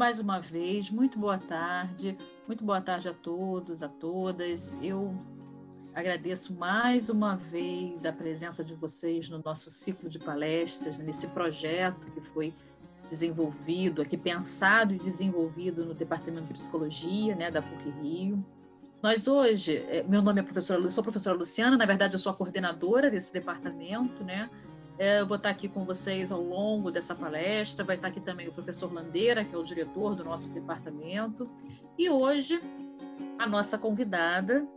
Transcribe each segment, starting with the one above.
mais uma vez, muito boa tarde, muito boa tarde a todos, a todas. Eu agradeço mais uma vez a presença de vocês no nosso ciclo de palestras, nesse projeto que foi desenvolvido, aqui pensado e desenvolvido no Departamento de Psicologia, né, da PUC Rio. Nós hoje, é, meu nome é professora, sou professora Luciana, na verdade eu sou a coordenadora desse departamento, né? É, eu vou estar aqui com vocês ao longo dessa palestra, vai estar aqui também o professor Landeira, que é o diretor do nosso departamento, e hoje a nossa convidada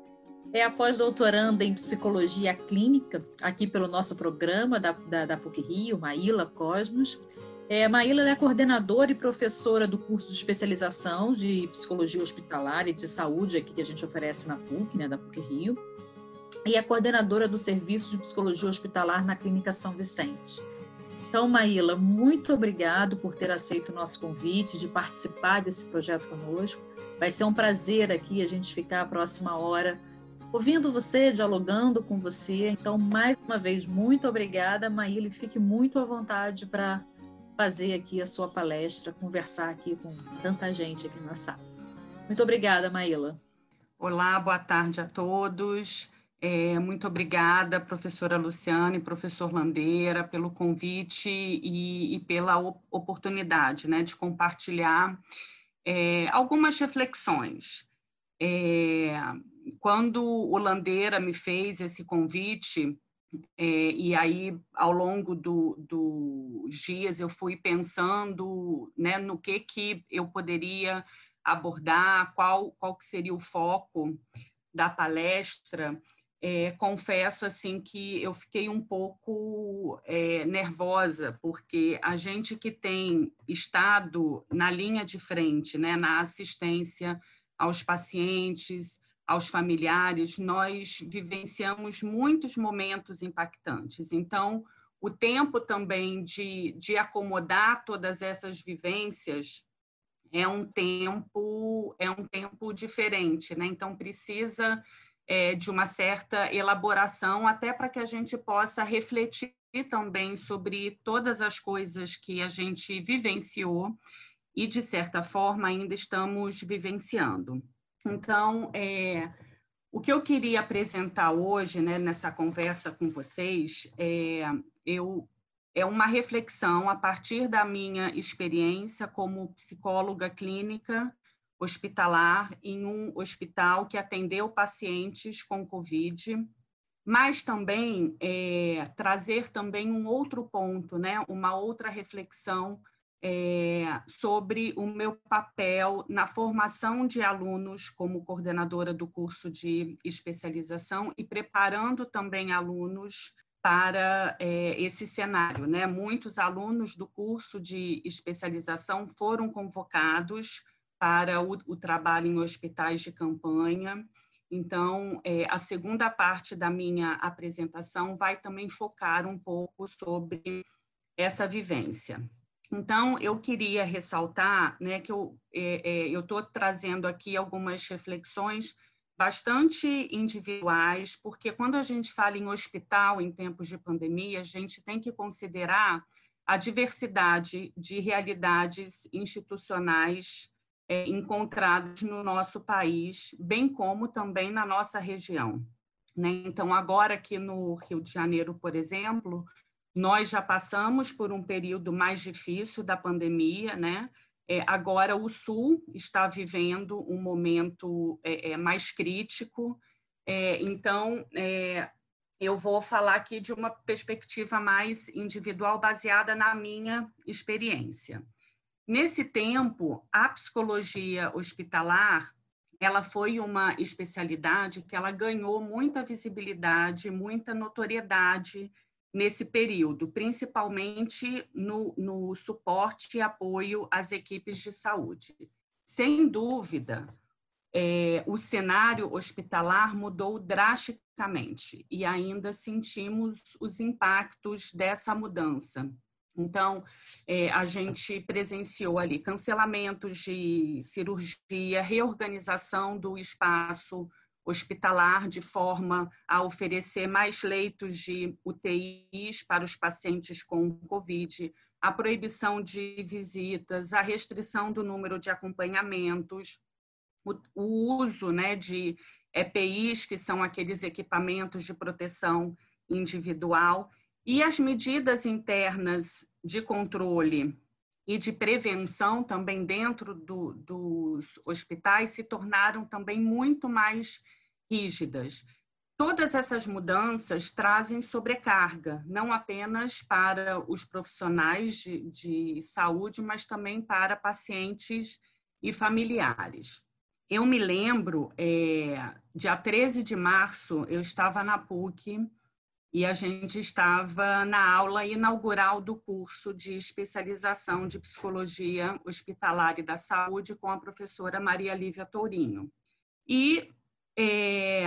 é a pós-doutoranda em psicologia clínica, aqui pelo nosso programa da, da, da PUC Rio, Maíla Cosmos, é, Maíla é coordenadora e professora do curso de especialização de psicologia hospitalar e de saúde aqui que a gente oferece na PUC, né, da PUC Rio, e é coordenadora do serviço de psicologia hospitalar na Clínica São Vicente. Então, Maíla, muito obrigado por ter aceito o nosso convite de participar desse projeto conosco. Vai ser um prazer aqui a gente ficar a próxima hora ouvindo você, dialogando com você. Então, mais uma vez, muito obrigada, Maíla, e fique muito à vontade para fazer aqui a sua palestra, conversar aqui com tanta gente aqui na sala. Muito obrigada, Maíla. Olá, boa tarde a todos. É, muito obrigada, professora Luciana e professor Landeira, pelo convite e, e pela oportunidade né, de compartilhar é, algumas reflexões. É, quando o Landeira me fez esse convite, e aí, ao longo dos do dias, eu fui pensando né, no que, que eu poderia abordar, qual, qual que seria o foco da palestra. É, confesso assim que eu fiquei um pouco é, nervosa, porque a gente que tem estado na linha de frente, né, na assistência aos pacientes, aos familiares, nós vivenciamos muitos momentos impactantes. Então, o tempo também de, de acomodar todas essas vivências é um tempo é um tempo diferente, né? Então precisa é, de uma certa elaboração até para que a gente possa refletir também sobre todas as coisas que a gente vivenciou e de certa forma ainda estamos vivenciando. Então, é, o que eu queria apresentar hoje, né, nessa conversa com vocês, é, eu, é uma reflexão a partir da minha experiência como psicóloga clínica hospitalar em um hospital que atendeu pacientes com Covid, mas também é, trazer também um outro ponto, né, uma outra reflexão é, sobre o meu papel na formação de alunos como coordenadora do curso de especialização e preparando também alunos para é, esse cenário. Né? Muitos alunos do curso de especialização foram convocados para o, o trabalho em hospitais de campanha. Então, é, a segunda parte da minha apresentação vai também focar um pouco sobre essa vivência. Então, eu queria ressaltar né, que eu é, é, estou trazendo aqui algumas reflexões bastante individuais, porque quando a gente fala em hospital em tempos de pandemia, a gente tem que considerar a diversidade de realidades institucionais é, encontradas no nosso país, bem como também na nossa região. Né? Então, agora aqui no Rio de Janeiro, por exemplo, nós já passamos por um período mais difícil da pandemia, né? É, agora o Sul está vivendo um momento é, é, mais crítico, é, então é, eu vou falar aqui de uma perspectiva mais individual, baseada na minha experiência. Nesse tempo, a psicologia hospitalar ela foi uma especialidade que ela ganhou muita visibilidade, muita notoriedade nesse período, principalmente no, no suporte e apoio às equipes de saúde. Sem dúvida, é, o cenário hospitalar mudou drasticamente e ainda sentimos os impactos dessa mudança. Então, é, a gente presenciou ali cancelamentos de cirurgia, reorganização do espaço hospitalar, de forma a oferecer mais leitos de UTIs para os pacientes com Covid, a proibição de visitas, a restrição do número de acompanhamentos, o, o uso né, de EPIs, que são aqueles equipamentos de proteção individual, e as medidas internas de controle e de prevenção também dentro do, dos hospitais se tornaram também muito mais rígidas. Todas essas mudanças trazem sobrecarga, não apenas para os profissionais de, de saúde, mas também para pacientes e familiares. Eu me lembro, é, dia 13 de março, eu estava na PUC e a gente estava na aula inaugural do curso de especialização de psicologia hospitalar e da saúde com a professora Maria Lívia Tourinho. E é,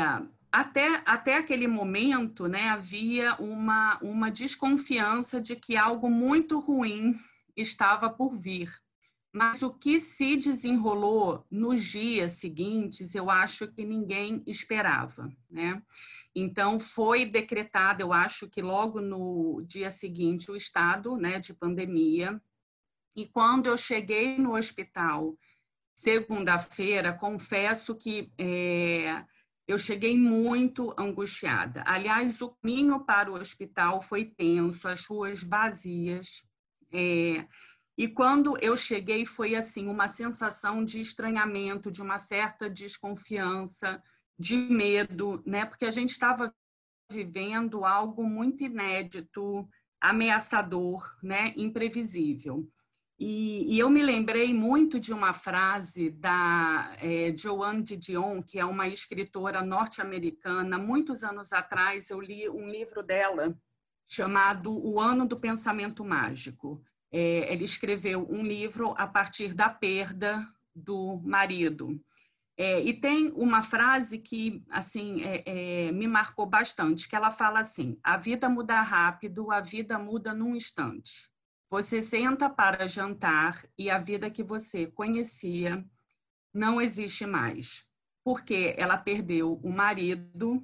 até, até aquele momento né, havia uma, uma desconfiança de que algo muito ruim estava por vir. Mas o que se desenrolou nos dias seguintes, eu acho que ninguém esperava, né? Então foi decretado, eu acho que logo no dia seguinte o estado, né, de pandemia. E quando eu cheguei no hospital segunda-feira, confesso que é, eu cheguei muito angustiada. Aliás, o caminho para o hospital foi tenso, as ruas vazias. É, e quando eu cheguei, foi assim uma sensação de estranhamento, de uma certa desconfiança, de medo, né? Porque a gente estava vivendo algo muito inédito, ameaçador, né? Imprevisível. E, e eu me lembrei muito de uma frase da é, Joanne Didion, que é uma escritora norte-americana. Muitos anos atrás, eu li um livro dela chamado O Ano do Pensamento Mágico. É, ele escreveu um livro a partir da perda do marido. É, e tem uma frase que assim é, é, me marcou bastante, que ela fala assim: a vida muda rápido, a vida muda num instante. Você senta para jantar e a vida que você conhecia não existe mais, porque ela perdeu o marido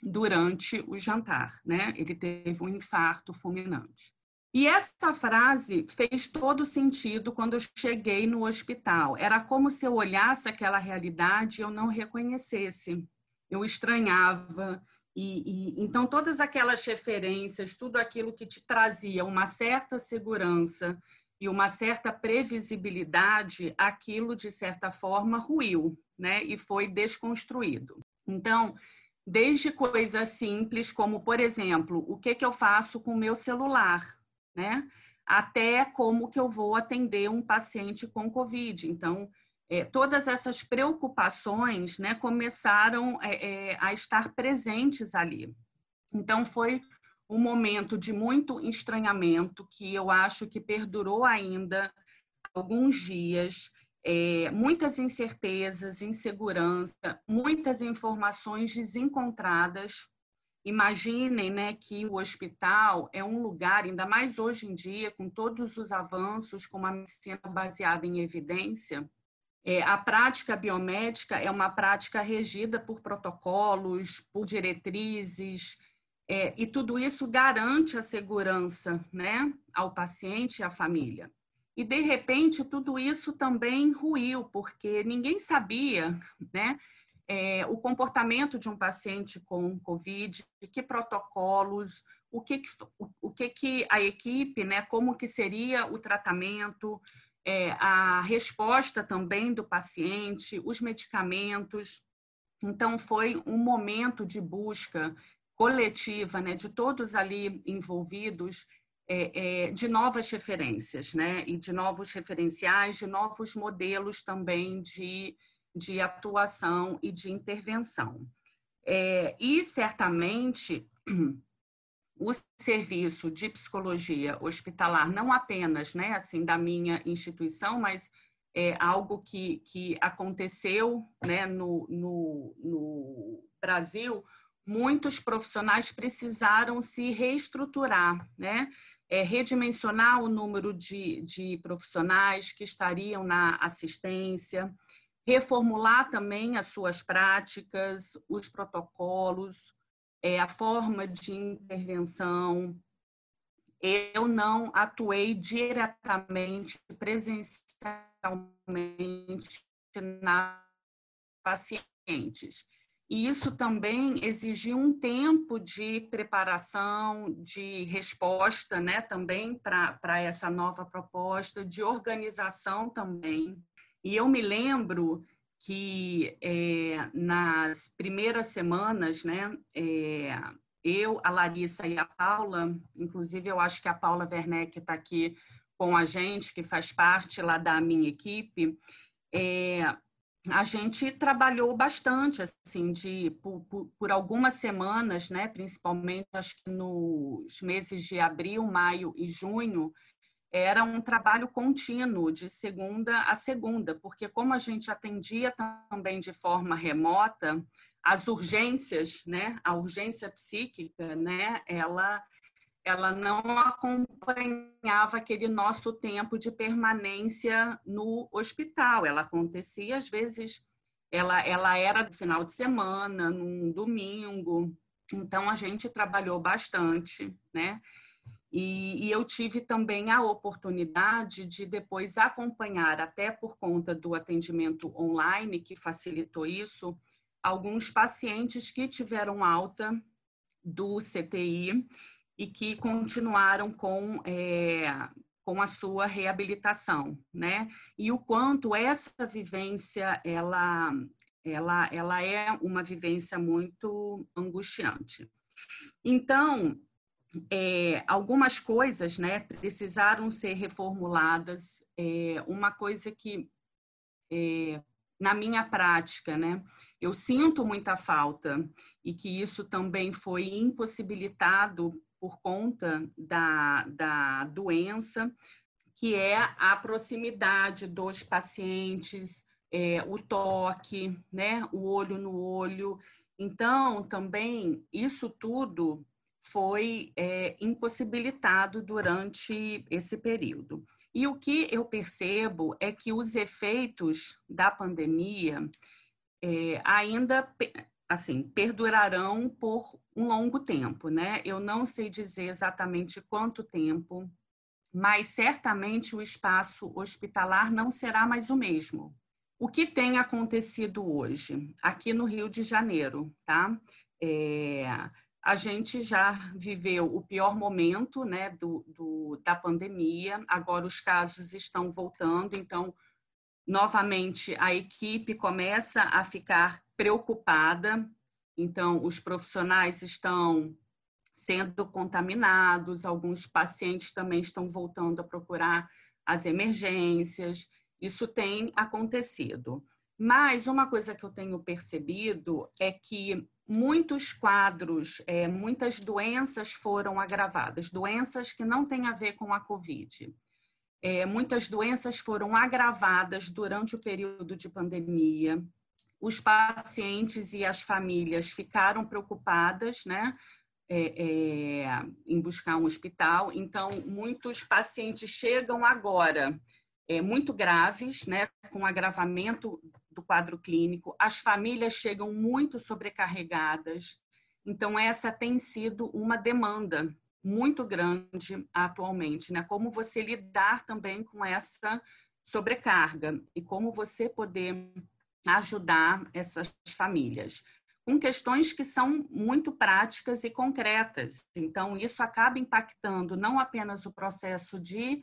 durante o jantar, né? Ele teve um infarto fulminante. E essa frase fez todo sentido quando eu cheguei no hospital. Era como se eu olhasse aquela realidade e eu não reconhecesse. Eu estranhava. E, e, então todas aquelas referências, tudo aquilo que te trazia uma certa segurança e uma certa previsibilidade, aquilo de certa forma ruiu, né? E foi desconstruído. Então, desde coisas simples como, por exemplo, o que que eu faço com o meu celular? Né? Até como que eu vou atender um paciente com Covid. Então, é, todas essas preocupações né, começaram é, é, a estar presentes ali. Então, foi um momento de muito estranhamento que eu acho que perdurou ainda alguns dias, é, muitas incertezas, insegurança, muitas informações desencontradas Imaginem né, que o hospital é um lugar, ainda mais hoje em dia, com todos os avanços, com uma medicina baseada em evidência, é, a prática biomédica é uma prática regida por protocolos, por diretrizes, é, e tudo isso garante a segurança né, ao paciente e à família. E, de repente, tudo isso também ruiu, porque ninguém sabia né, é, o comportamento de um paciente com COVID, que protocolos, o que, o, o que, que a equipe, né, como que seria o tratamento, é, a resposta também do paciente, os medicamentos. Então, foi um momento de busca coletiva, né, de todos ali envolvidos, é, é, de novas referências, né, e de novos referenciais, de novos modelos também de de atuação e de intervenção. É, e, certamente, o serviço de psicologia hospitalar, não apenas né, assim, da minha instituição, mas é algo que, que aconteceu né, no, no, no Brasil, muitos profissionais precisaram se reestruturar, né? É, redimensionar o número de, de profissionais que estariam na assistência, reformular também as suas práticas, os protocolos, é, a forma de intervenção. Eu não atuei diretamente, presencialmente na pacientes. E isso também exigiu um tempo de preparação, de resposta, né, também para essa nova proposta, de organização também. E eu me lembro que é, nas primeiras semanas, né, é, eu, a Larissa e a Paula, inclusive eu acho que a Paula Werneck está aqui com a gente, que faz parte lá da minha equipe, é, a gente trabalhou bastante, assim, de por, por, por, algumas semanas, né, principalmente acho que nos meses de abril, maio e junho, era um trabalho contínuo, de segunda a segunda, porque como a gente atendia também de forma remota, as urgências, né, a urgência psíquica, né, ela ela não acompanhava aquele nosso tempo de permanência no hospital. Ela acontecia, às vezes, ela, ela era do final de semana, num domingo. Então, a gente trabalhou bastante, né? E, e, eu tive também a oportunidade de depois acompanhar, até por conta do atendimento online, que facilitou isso, alguns pacientes que tiveram alta do CTI e que continuaram com, é, com a sua reabilitação, né? E o quanto essa vivência, ela, ela, ela é uma vivência muito angustiante. Então, é, algumas coisas né, precisaram ser reformuladas. É, uma coisa que, é, na minha prática, né, eu sinto muita falta e que isso também foi impossibilitado por conta da, da doença, que é a proximidade dos pacientes, é, o toque, né, o olho no olho. Então, também, isso tudo foi é, impossibilitado durante esse período. E o que eu percebo é que os efeitos da pandemia é, ainda assim, perdurarão por um longo tempo, né? Eu não sei dizer exatamente quanto tempo, mas certamente o espaço hospitalar não será mais o mesmo. O que tem acontecido hoje, aqui no Rio de Janeiro, tá? É, a gente já viveu o pior momento né, do, do, da pandemia, agora os casos estão voltando, então, novamente, a equipe começa a ficar preocupada. Então, os profissionais estão sendo contaminados, alguns pacientes também estão voltando a procurar as emergências. Isso tem acontecido. Mas uma coisa que eu tenho percebido é que muitos quadros, é, muitas doenças foram agravadas, doenças que não têm a ver com a Covid. É, muitas doenças foram agravadas durante o período de pandemia, os pacientes e as famílias ficaram preocupadas, né? É, é, em buscar um hospital. Então, muitos pacientes chegam agora é, muito graves, né, com agravamento do quadro clínico. As famílias chegam muito sobrecarregadas. Então, essa tem sido uma demanda muito grande atualmente, né? Como você lidar também com essa sobrecarga e como você poder ajudar essas famílias com questões que são muito práticas e concretas. Então, isso acaba impactando não apenas o processo de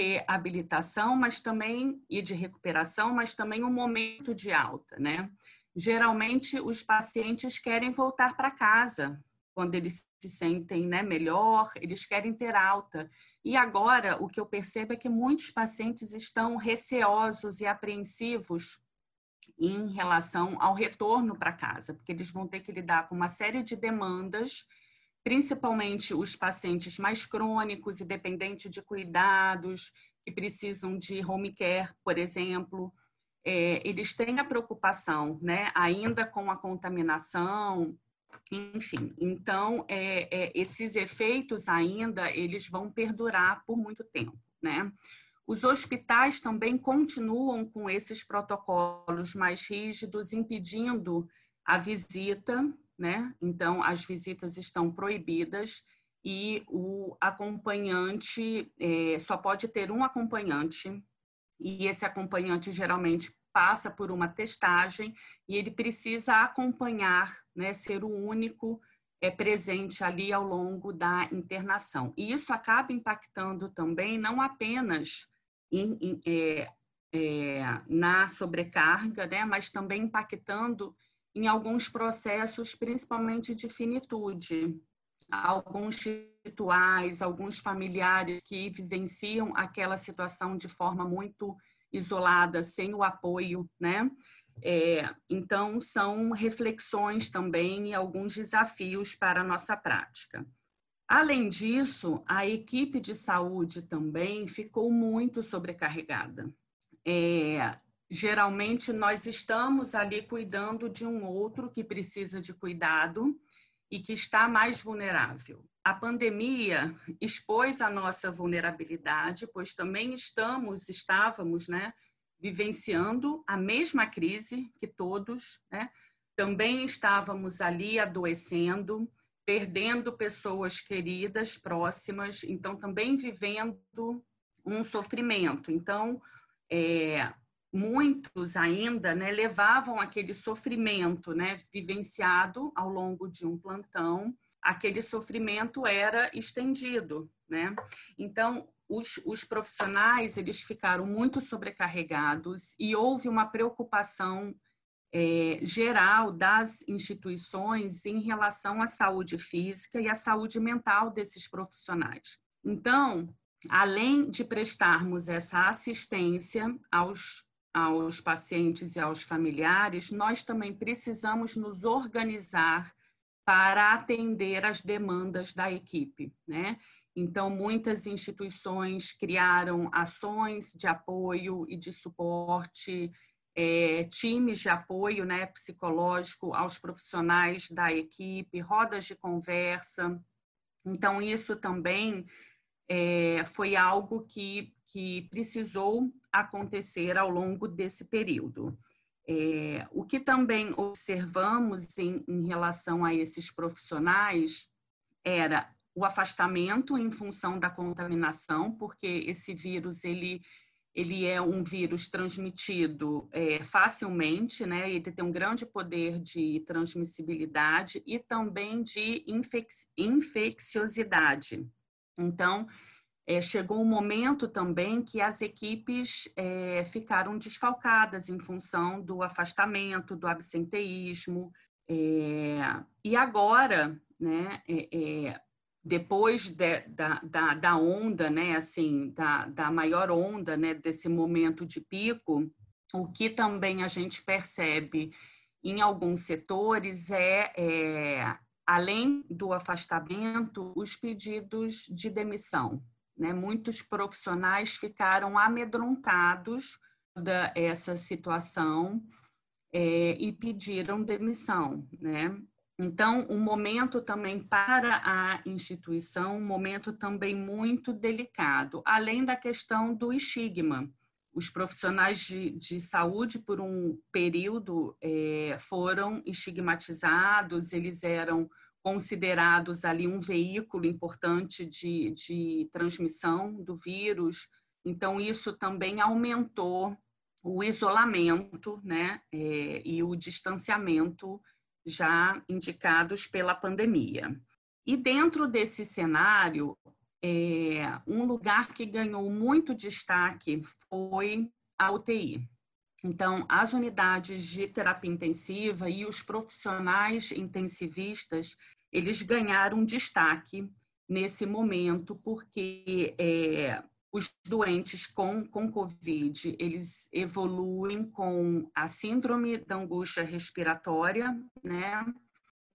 reabilitação, mas também e de recuperação, mas também o momento de alta, né? Geralmente os pacientes querem voltar para casa quando eles se sentem né, melhor, eles querem ter alta. E agora o que eu percebo é que muitos pacientes estão receosos e apreensivos em relação ao retorno para casa, porque eles vão ter que lidar com uma série de demandas, principalmente os pacientes mais crônicos e dependentes de cuidados, que precisam de home care, por exemplo. É, eles têm a preocupação, né, ainda com a contaminação, enfim. Então, é, é, esses efeitos ainda, eles vão perdurar por muito tempo, né? Os hospitais também continuam com esses protocolos mais rígidos, impedindo a visita, né? Então, as visitas estão proibidas e o acompanhante é, só pode ter um acompanhante e esse acompanhante geralmente passa por uma testagem e ele precisa acompanhar, né, ser o único é, presente ali ao longo da internação. E isso acaba impactando também não apenas em, em, é, é, na sobrecarga, né, mas também impactando em alguns processos, principalmente de finitude. Alguns rituais, alguns familiares que vivenciam aquela situação de forma muito isolada, sem o apoio, né? É, então, são reflexões também e alguns desafios para a nossa prática. Além disso, a equipe de saúde também ficou muito sobrecarregada. É, geralmente, nós estamos ali cuidando de um outro que precisa de cuidado e que está mais vulnerável. A pandemia expôs a nossa vulnerabilidade, pois também estamos, estávamos, né, vivenciando a mesma crise que todos, né? Também estávamos ali adoecendo, perdendo pessoas queridas, próximas, então também vivendo um sofrimento. Então, é, muitos ainda né, levavam aquele sofrimento né, vivenciado ao longo de um plantão, aquele sofrimento era estendido. Né? Então, os, os profissionais eles ficaram muito sobrecarregados e houve uma preocupação é, geral das instituições em relação à saúde física e à saúde mental desses profissionais. Então, além de prestarmos essa assistência aos aos pacientes e aos familiares, nós também precisamos nos organizar para atender às demandas da equipe, né? Então, muitas instituições criaram ações de apoio e de suporte, é, times de apoio né, psicológico aos profissionais da equipe, rodas de conversa. Então, isso também é, foi algo que, que precisou acontecer ao longo desse período. É, o que também observamos em, em relação a esses profissionais era o afastamento em função da contaminação, porque esse vírus ele ele é um vírus transmitido é, facilmente, né? Ele tem um grande poder de transmissibilidade e também de infec infecciosidade. Então, é, chegou um momento também que as equipes é, ficaram desfalcadas em função do afastamento, do absenteísmo. É, e agora, né, é, é, depois de, da, da, da, onda, né, assim, da, da maior onda, né, desse momento de pico, o que também a gente percebe em alguns setores é, é além do afastamento, os pedidos de demissão. Né? Muitos profissionais ficaram amedrontados dessa situação é, e pediram demissão. Né? Então, um momento também para a instituição, um momento também muito delicado, além da questão do estigma. Os profissionais de, de saúde, por um período, é, foram estigmatizados, eles eram considerados ali um veículo importante de, de transmissão do vírus. Então, isso também aumentou o isolamento né, é, e o distanciamento já indicados pela pandemia. E dentro desse cenário, é, um lugar que ganhou muito destaque foi a UTI. Então, as unidades de terapia intensiva e os profissionais intensivistas, eles ganharam destaque nesse momento, porque é, os doentes com, com Covid, eles evoluem com a síndrome da angústia respiratória, né,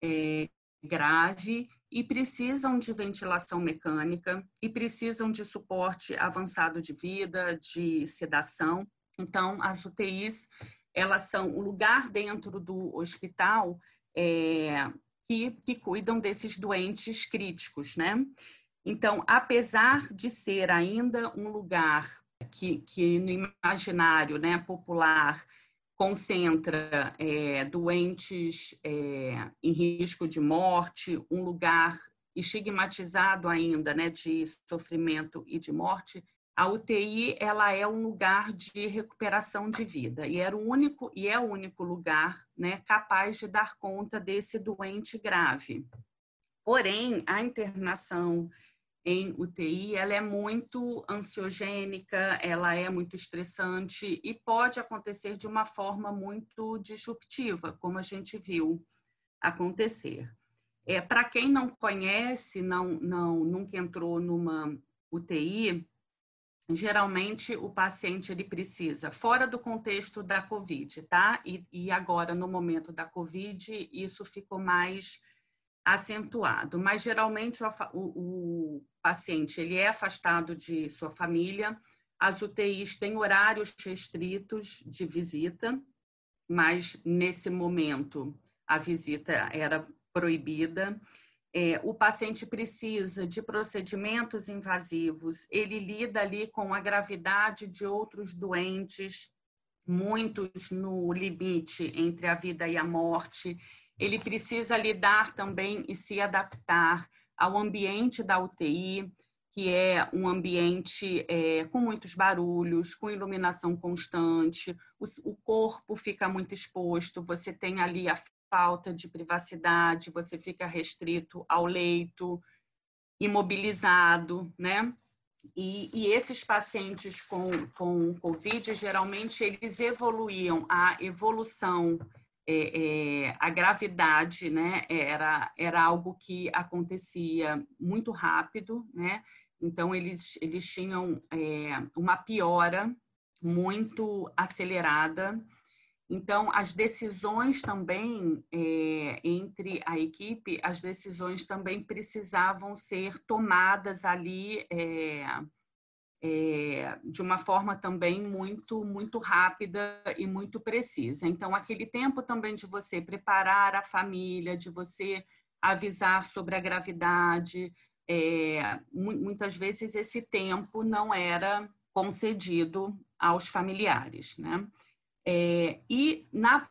é, grave, e precisam de ventilação mecânica, e precisam de suporte avançado de vida, de sedação, então, as UTIs, elas são o lugar dentro do hospital é, que, que cuidam desses doentes críticos, né? Então, apesar de ser ainda um lugar que, que no imaginário né, popular concentra é, doentes é, em risco de morte, um lugar estigmatizado ainda né, de sofrimento e de morte, a UTI ela é um lugar de recuperação de vida e era o único e é o único lugar né, capaz de dar conta desse doente grave. Porém, a internação em UTI ela é muito ansiogênica, ela é muito estressante e pode acontecer de uma forma muito disruptiva, como a gente viu acontecer. É, Para quem não conhece, não, não, nunca entrou numa UTI, geralmente o paciente ele precisa, fora do contexto da COVID, tá? E, e agora, no momento da COVID, isso ficou mais acentuado, mas geralmente o, o, o paciente ele é afastado de sua família, as UTIs têm horários restritos de visita, mas nesse momento a visita era proibida. É, o paciente precisa de procedimentos invasivos, ele lida ali com a gravidade de outros doentes, muitos no limite entre a vida e a morte. Ele precisa lidar também e se adaptar ao ambiente da UTI, que é um ambiente é, com muitos barulhos, com iluminação constante, o, o corpo fica muito exposto, você tem ali a falta de privacidade, você fica restrito ao leito, imobilizado, né? E, e, esses pacientes com, com Covid, geralmente, eles evoluíam, a evolução é, é, a gravidade né, era, era algo que acontecia muito rápido, né? então eles, eles tinham é, uma piora muito acelerada. Então, as decisões também é, entre a equipe, as decisões também precisavam ser tomadas ali é, é, de uma forma também muito, muito rápida e muito precisa. Então, aquele tempo também de você preparar a família, de você avisar sobre a gravidade, é, muitas vezes esse tempo não era concedido aos familiares, né? É, e na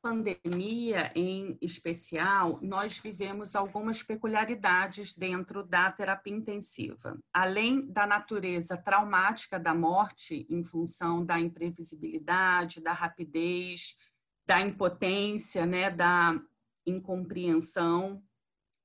pandemia, em especial, nós vivemos algumas peculiaridades dentro da terapia intensiva. Além da natureza traumática da morte, em função da imprevisibilidade, da rapidez, da impotência, né, da incompreensão,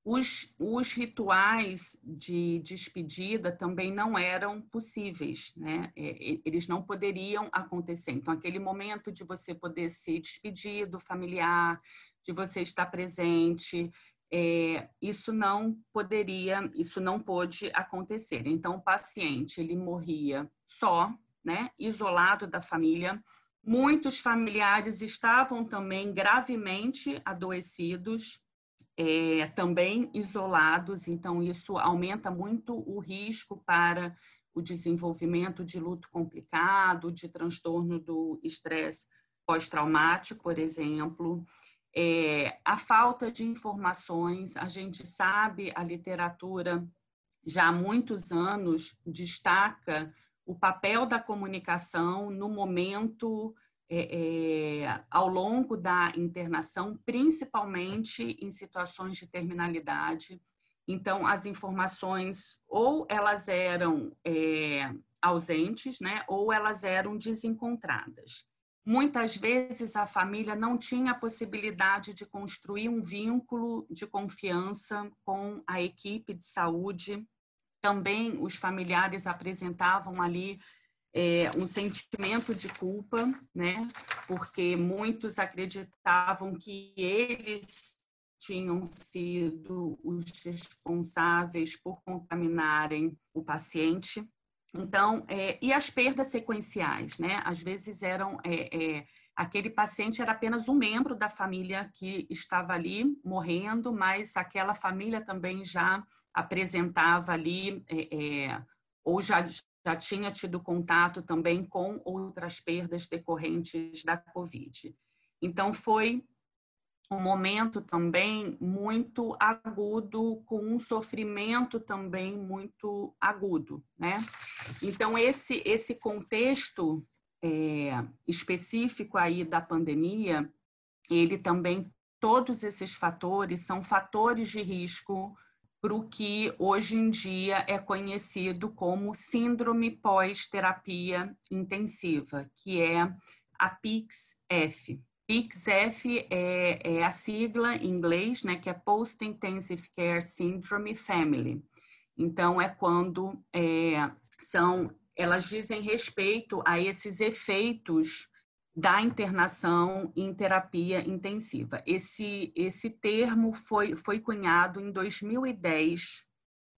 os, os rituais de despedida também não eram possíveis, né? É, eles não poderiam acontecer. Então, aquele momento de você poder se despedir do familiar, de você estar presente, é, isso não poderia, isso não pôde acontecer. Então, o paciente ele morria só, né? Isolado da família. Muitos familiares estavam também gravemente adoecidos, é, também isolados, então isso aumenta muito o risco para o desenvolvimento de luto complicado, de transtorno do estresse pós-traumático, por exemplo. É, a falta de informações, a gente sabe, a literatura já há muitos anos destaca o papel da comunicação no momento é, é, ao longo da internação, principalmente em situações de terminalidade. Então, as informações ou elas eram é, ausentes, né, ou elas eram desencontradas. Muitas vezes a família não tinha a possibilidade de construir um vínculo de confiança com a equipe de saúde. Também os familiares apresentavam ali é, um sentimento de culpa, né? Porque muitos acreditavam que eles tinham sido os responsáveis por contaminarem o paciente. Então, é, e as perdas sequenciais, né? Às vezes eram é, é, aquele paciente era apenas um membro da família que estava ali morrendo, mas aquela família também já apresentava ali é, é, ou já já tinha tido contato também com outras perdas decorrentes da Covid. Então, foi um momento também muito agudo, com um sofrimento também muito agudo, né? Então, esse, esse contexto é, específico aí da pandemia, ele também, todos esses fatores são fatores de risco para o que hoje em dia é conhecido como síndrome pós-terapia intensiva, que é a PICS-F. PICS-F é, é, a sigla em inglês, né, que é Post Intensive Care Syndrome Family. Então, é quando é, são, elas dizem respeito a esses efeitos da internação em terapia intensiva. Esse, esse termo foi, foi cunhado em 2010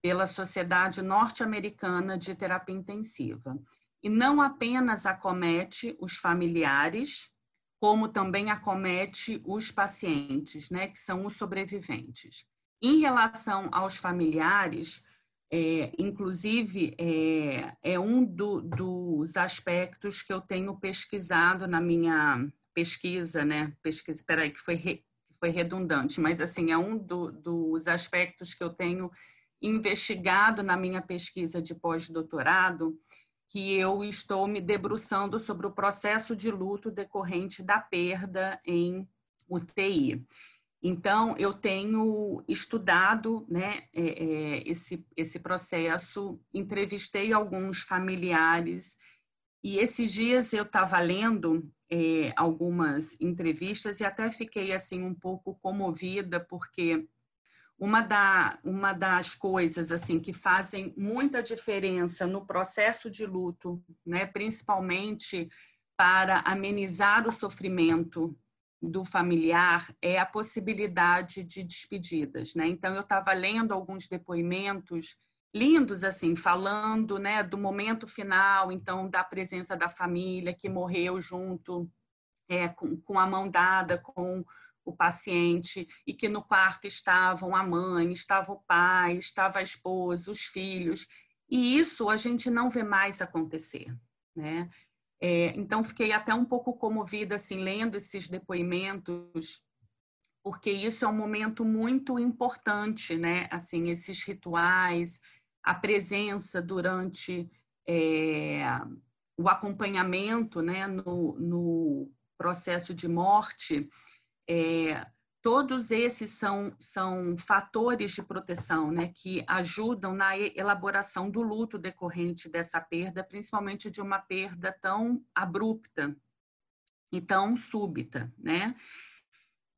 pela Sociedade Norte-Americana de Terapia Intensiva. E não apenas acomete os familiares, como também acomete os pacientes, né, que são os sobreviventes. Em relação aos familiares, é, inclusive, é, é um do, dos aspectos que eu tenho pesquisado na minha pesquisa, né? Pesquisa, peraí, que foi, re, foi redundante, mas assim, é um do, dos aspectos que eu tenho investigado na minha pesquisa de pós-doutorado, que eu estou me debruçando sobre o processo de luto decorrente da perda em UTI. Então, eu tenho estudado né, é, é, esse, esse processo, entrevistei alguns familiares, e esses dias eu estava lendo é, algumas entrevistas e até fiquei assim um pouco comovida, porque uma, da, uma das coisas assim que fazem muita diferença no processo de luto, né, principalmente para amenizar o sofrimento do familiar é a possibilidade de despedidas, né? Então eu estava lendo alguns depoimentos lindos assim, falando, né, do momento final, então da presença da família que morreu junto é, com, com a mão dada com o paciente e que no quarto estavam a mãe, estava o pai, estava a esposa, os filhos. E isso a gente não vê mais acontecer, né? É, então, fiquei até um pouco comovida, assim, lendo esses depoimentos, porque isso é um momento muito importante, né? Assim, esses rituais, a presença durante é, o acompanhamento, né, no, no processo de morte, é, Todos esses são, são fatores de proteção né, que ajudam na elaboração do luto decorrente dessa perda, principalmente de uma perda tão abrupta e tão súbita. Né?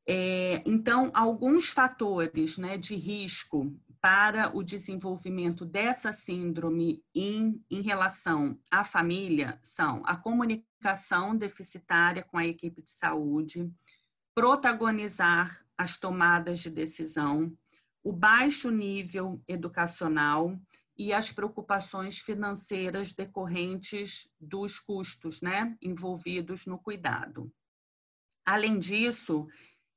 É, então, alguns fatores né, de risco para o desenvolvimento dessa síndrome em, em relação à família são a comunicação deficitária com a equipe de saúde, protagonizar as tomadas de decisão, o baixo nível educacional e as preocupações financeiras decorrentes dos custos né, envolvidos no cuidado. Além disso,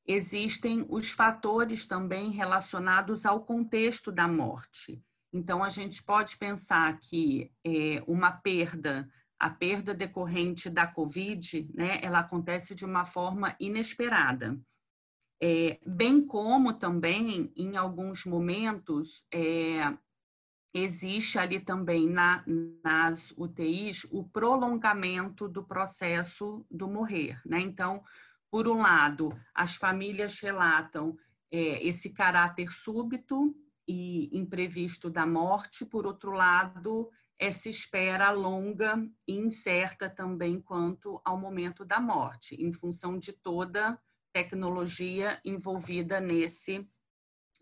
existem os fatores também relacionados ao contexto da morte. Então, a gente pode pensar que é, uma perda a perda decorrente da Covid, né, ela acontece de uma forma inesperada. É, bem como também, em alguns momentos, é, existe ali também na, nas UTIs o prolongamento do processo do morrer. Né? Então, por um lado, as famílias relatam é, esse caráter súbito e imprevisto da morte, por outro lado, essa espera longa e incerta também quanto ao momento da morte, em função de toda tecnologia envolvida nesse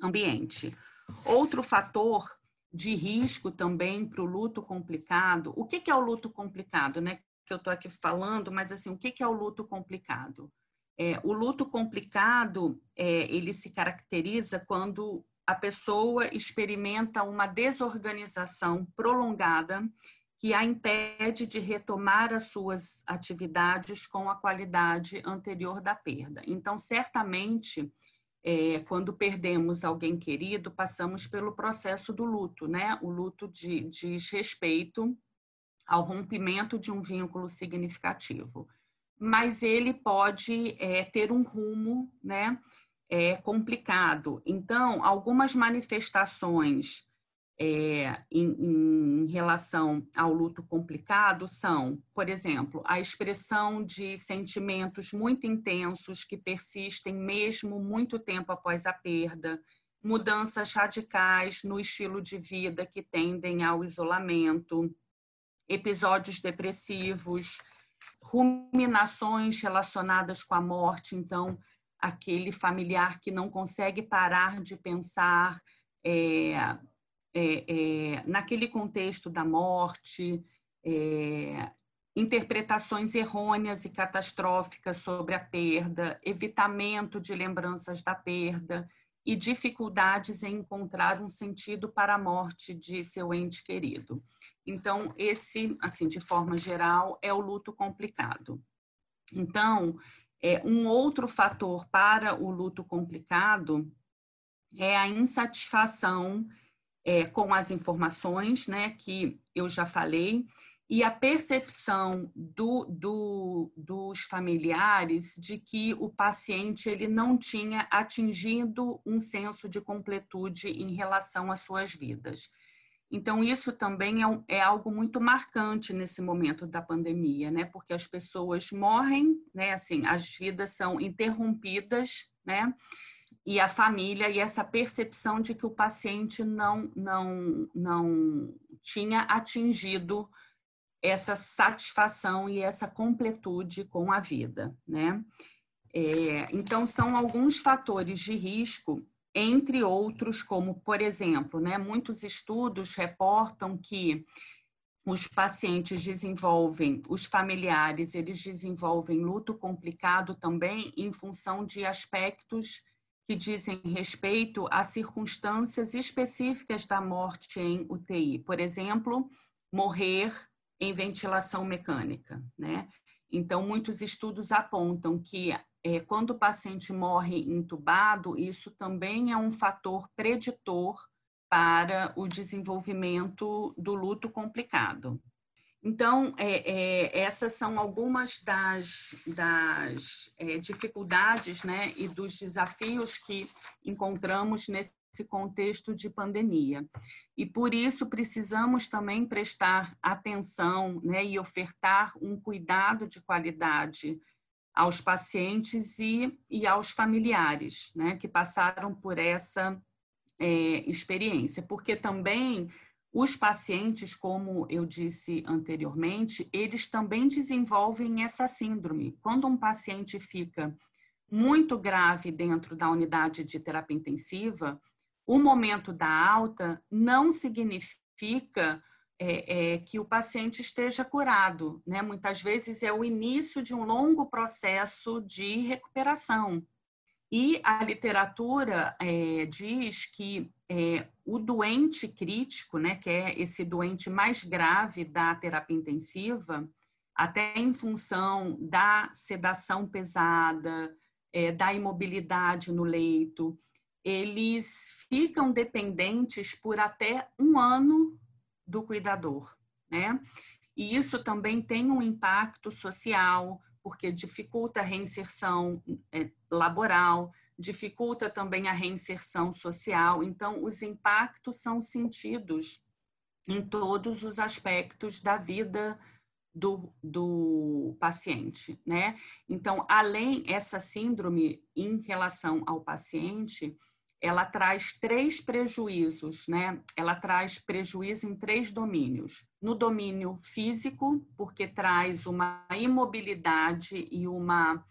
ambiente. Outro fator de risco também para o luto complicado. O que, é o luto complicado, né? Que eu estou aqui falando, mas assim, o que, é o luto complicado? É, o luto complicado é, ele se caracteriza quando a pessoa experimenta uma desorganização prolongada que a impede de retomar as suas atividades com a qualidade anterior da perda. Então, certamente, é, quando perdemos alguém querido, passamos pelo processo do luto, né? O luto de, diz respeito ao rompimento de um vínculo significativo. mas ele pode é, ter um rumo né, é, complicado. Então, algumas manifestações é, em, em, relação ao luto complicado são, por exemplo, a expressão de sentimentos muito intensos que persistem mesmo muito tempo após a perda, mudanças radicais no estilo de vida que tendem ao isolamento, episódios depressivos, ruminações relacionadas com a morte, então, aquele familiar que não consegue parar de pensar é, é, é, naquele contexto da morte, é, interpretações errôneas e catastróficas sobre a perda, evitamento de lembranças da perda e dificuldades em encontrar um sentido para a morte de seu ente querido. Então, esse, assim, de forma geral, é o luto complicado. Então, é, um outro fator para o luto complicado é a insatisfação é, com as informações, né, que eu já falei, e a percepção do, do, dos familiares de que o paciente ele não tinha atingido um senso de completude em relação às suas vidas. Então, isso também é, é, algo muito marcante nesse momento da pandemia, né? Porque as pessoas morrem, né? Assim, as vidas são interrompidas, né? E a família e essa percepção de que o paciente não, não, não tinha atingido essa satisfação e essa completude com a vida, né? É, então, são alguns fatores de risco entre outros, como, por exemplo, né, muitos estudos reportam que os pacientes desenvolvem, os familiares, eles desenvolvem luto complicado também em função de aspectos que dizem respeito a circunstâncias específicas da morte em UTI. Por exemplo, morrer em ventilação mecânica, né? Então, muitos estudos apontam que é, quando o paciente morre entubado, isso também é um fator preditor para o desenvolvimento do luto complicado. Então, é, é, essas são algumas das, das é, dificuldades né, e dos desafios que encontramos nesse contexto de pandemia. E por isso precisamos também prestar atenção né, e ofertar um cuidado de qualidade aos pacientes e, e aos familiares né, que passaram por essa é, experiência, porque também os pacientes, como eu disse anteriormente, eles também desenvolvem essa síndrome. Quando um paciente fica muito grave dentro da unidade de terapia intensiva, o momento da alta não significa é, é, que o paciente esteja curado, né? Muitas vezes é o início de um longo processo de recuperação. E a literatura é, diz que é, o doente crítico, né, que é esse doente mais grave da terapia intensiva, até em função da sedação pesada, é, da imobilidade no leito, eles ficam dependentes por até um ano do cuidador, né? E isso também tem um impacto social, porque dificulta a reinserção é, laboral, dificulta também a reinserção social. Então, os impactos são sentidos em todos os aspectos da vida do, do paciente, né? Então, além essa síndrome em relação ao paciente, ela traz três prejuízos, né? Ela traz prejuízo em três domínios. No domínio físico, porque traz uma imobilidade e uma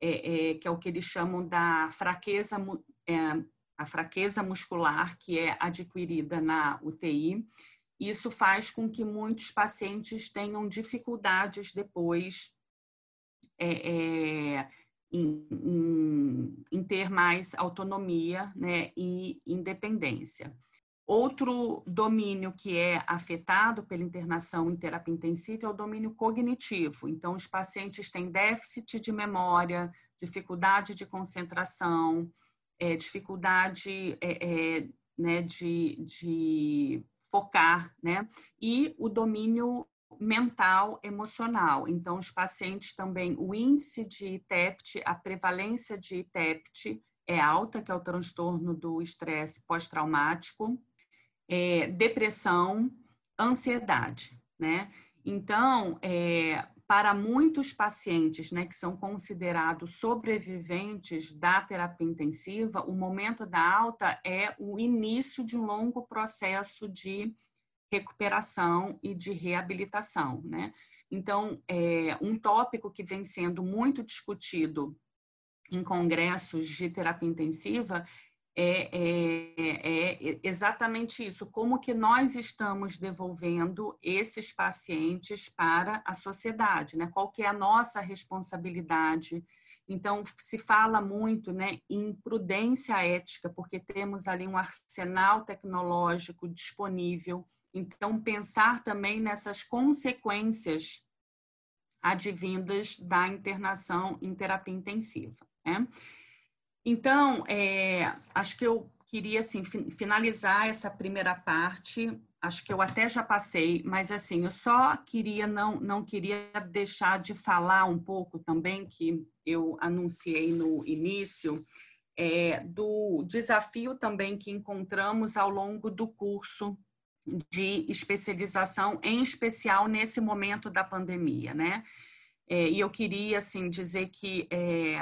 é, é, que é o que eles chamam da fraqueza, é, a fraqueza muscular que é adquirida na UTI. Isso faz com que muitos pacientes tenham dificuldades depois é, é, em, em, ter mais autonomia né, e independência. Outro domínio que é afetado pela internação em terapia intensiva é o domínio cognitivo. Então, os pacientes têm déficit de memória, dificuldade de concentração, é, dificuldade é, é, né, de, de focar, né? E o domínio mental emocional. Então, os pacientes também, o índice de ITEPT, a prevalência de ITEPT é alta, que é o transtorno do estresse pós-traumático, é, depressão, ansiedade, né? Então, é, para muitos pacientes né, que são considerados sobreviventes da terapia intensiva, o momento da alta é o início de um longo processo de recuperação e de reabilitação. Né? Então, é, um tópico que vem sendo muito discutido em congressos de terapia intensiva é, é, é, exatamente isso, como que nós estamos devolvendo esses pacientes para a sociedade, né? Qual que é a nossa responsabilidade? Então, se fala muito né, em prudência ética, porque temos ali um arsenal tecnológico disponível. Então, pensar também nessas consequências advindas da internação em terapia intensiva. Né? Então, é, acho que eu queria assim, finalizar essa primeira parte. Acho que eu até já passei, mas assim, eu só queria não não queria deixar de falar um pouco também que eu anunciei no início é, do desafio também que encontramos ao longo do curso de especialização, em especial nesse momento da pandemia, né? É, e eu queria assim dizer que é,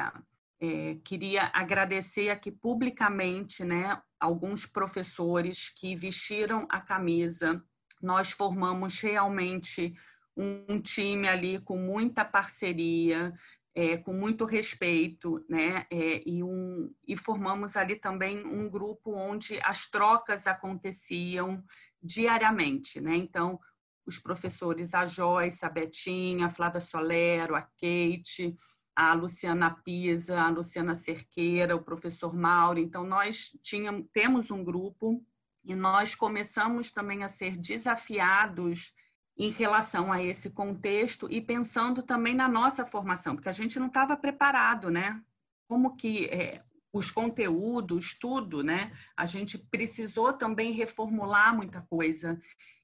é, queria agradecer aqui publicamente, né, alguns professores que vestiram a camisa. Nós formamos realmente um, time ali com muita parceria, é, com muito respeito, né? É, e, um, e formamos ali também um grupo onde as trocas aconteciam diariamente, né? Então, os professores, a Joyce, a Betinha, a Flávia Solero, a Kate, a Luciana Pisa, a Luciana Cerqueira, o professor Mauro. Então, nós tínhamos, temos um grupo e nós começamos também a ser desafiados em relação a esse contexto e pensando também na nossa formação, porque a gente não estava preparado, né? Como que é, os conteúdos, tudo, né? A gente precisou também reformular muita coisa.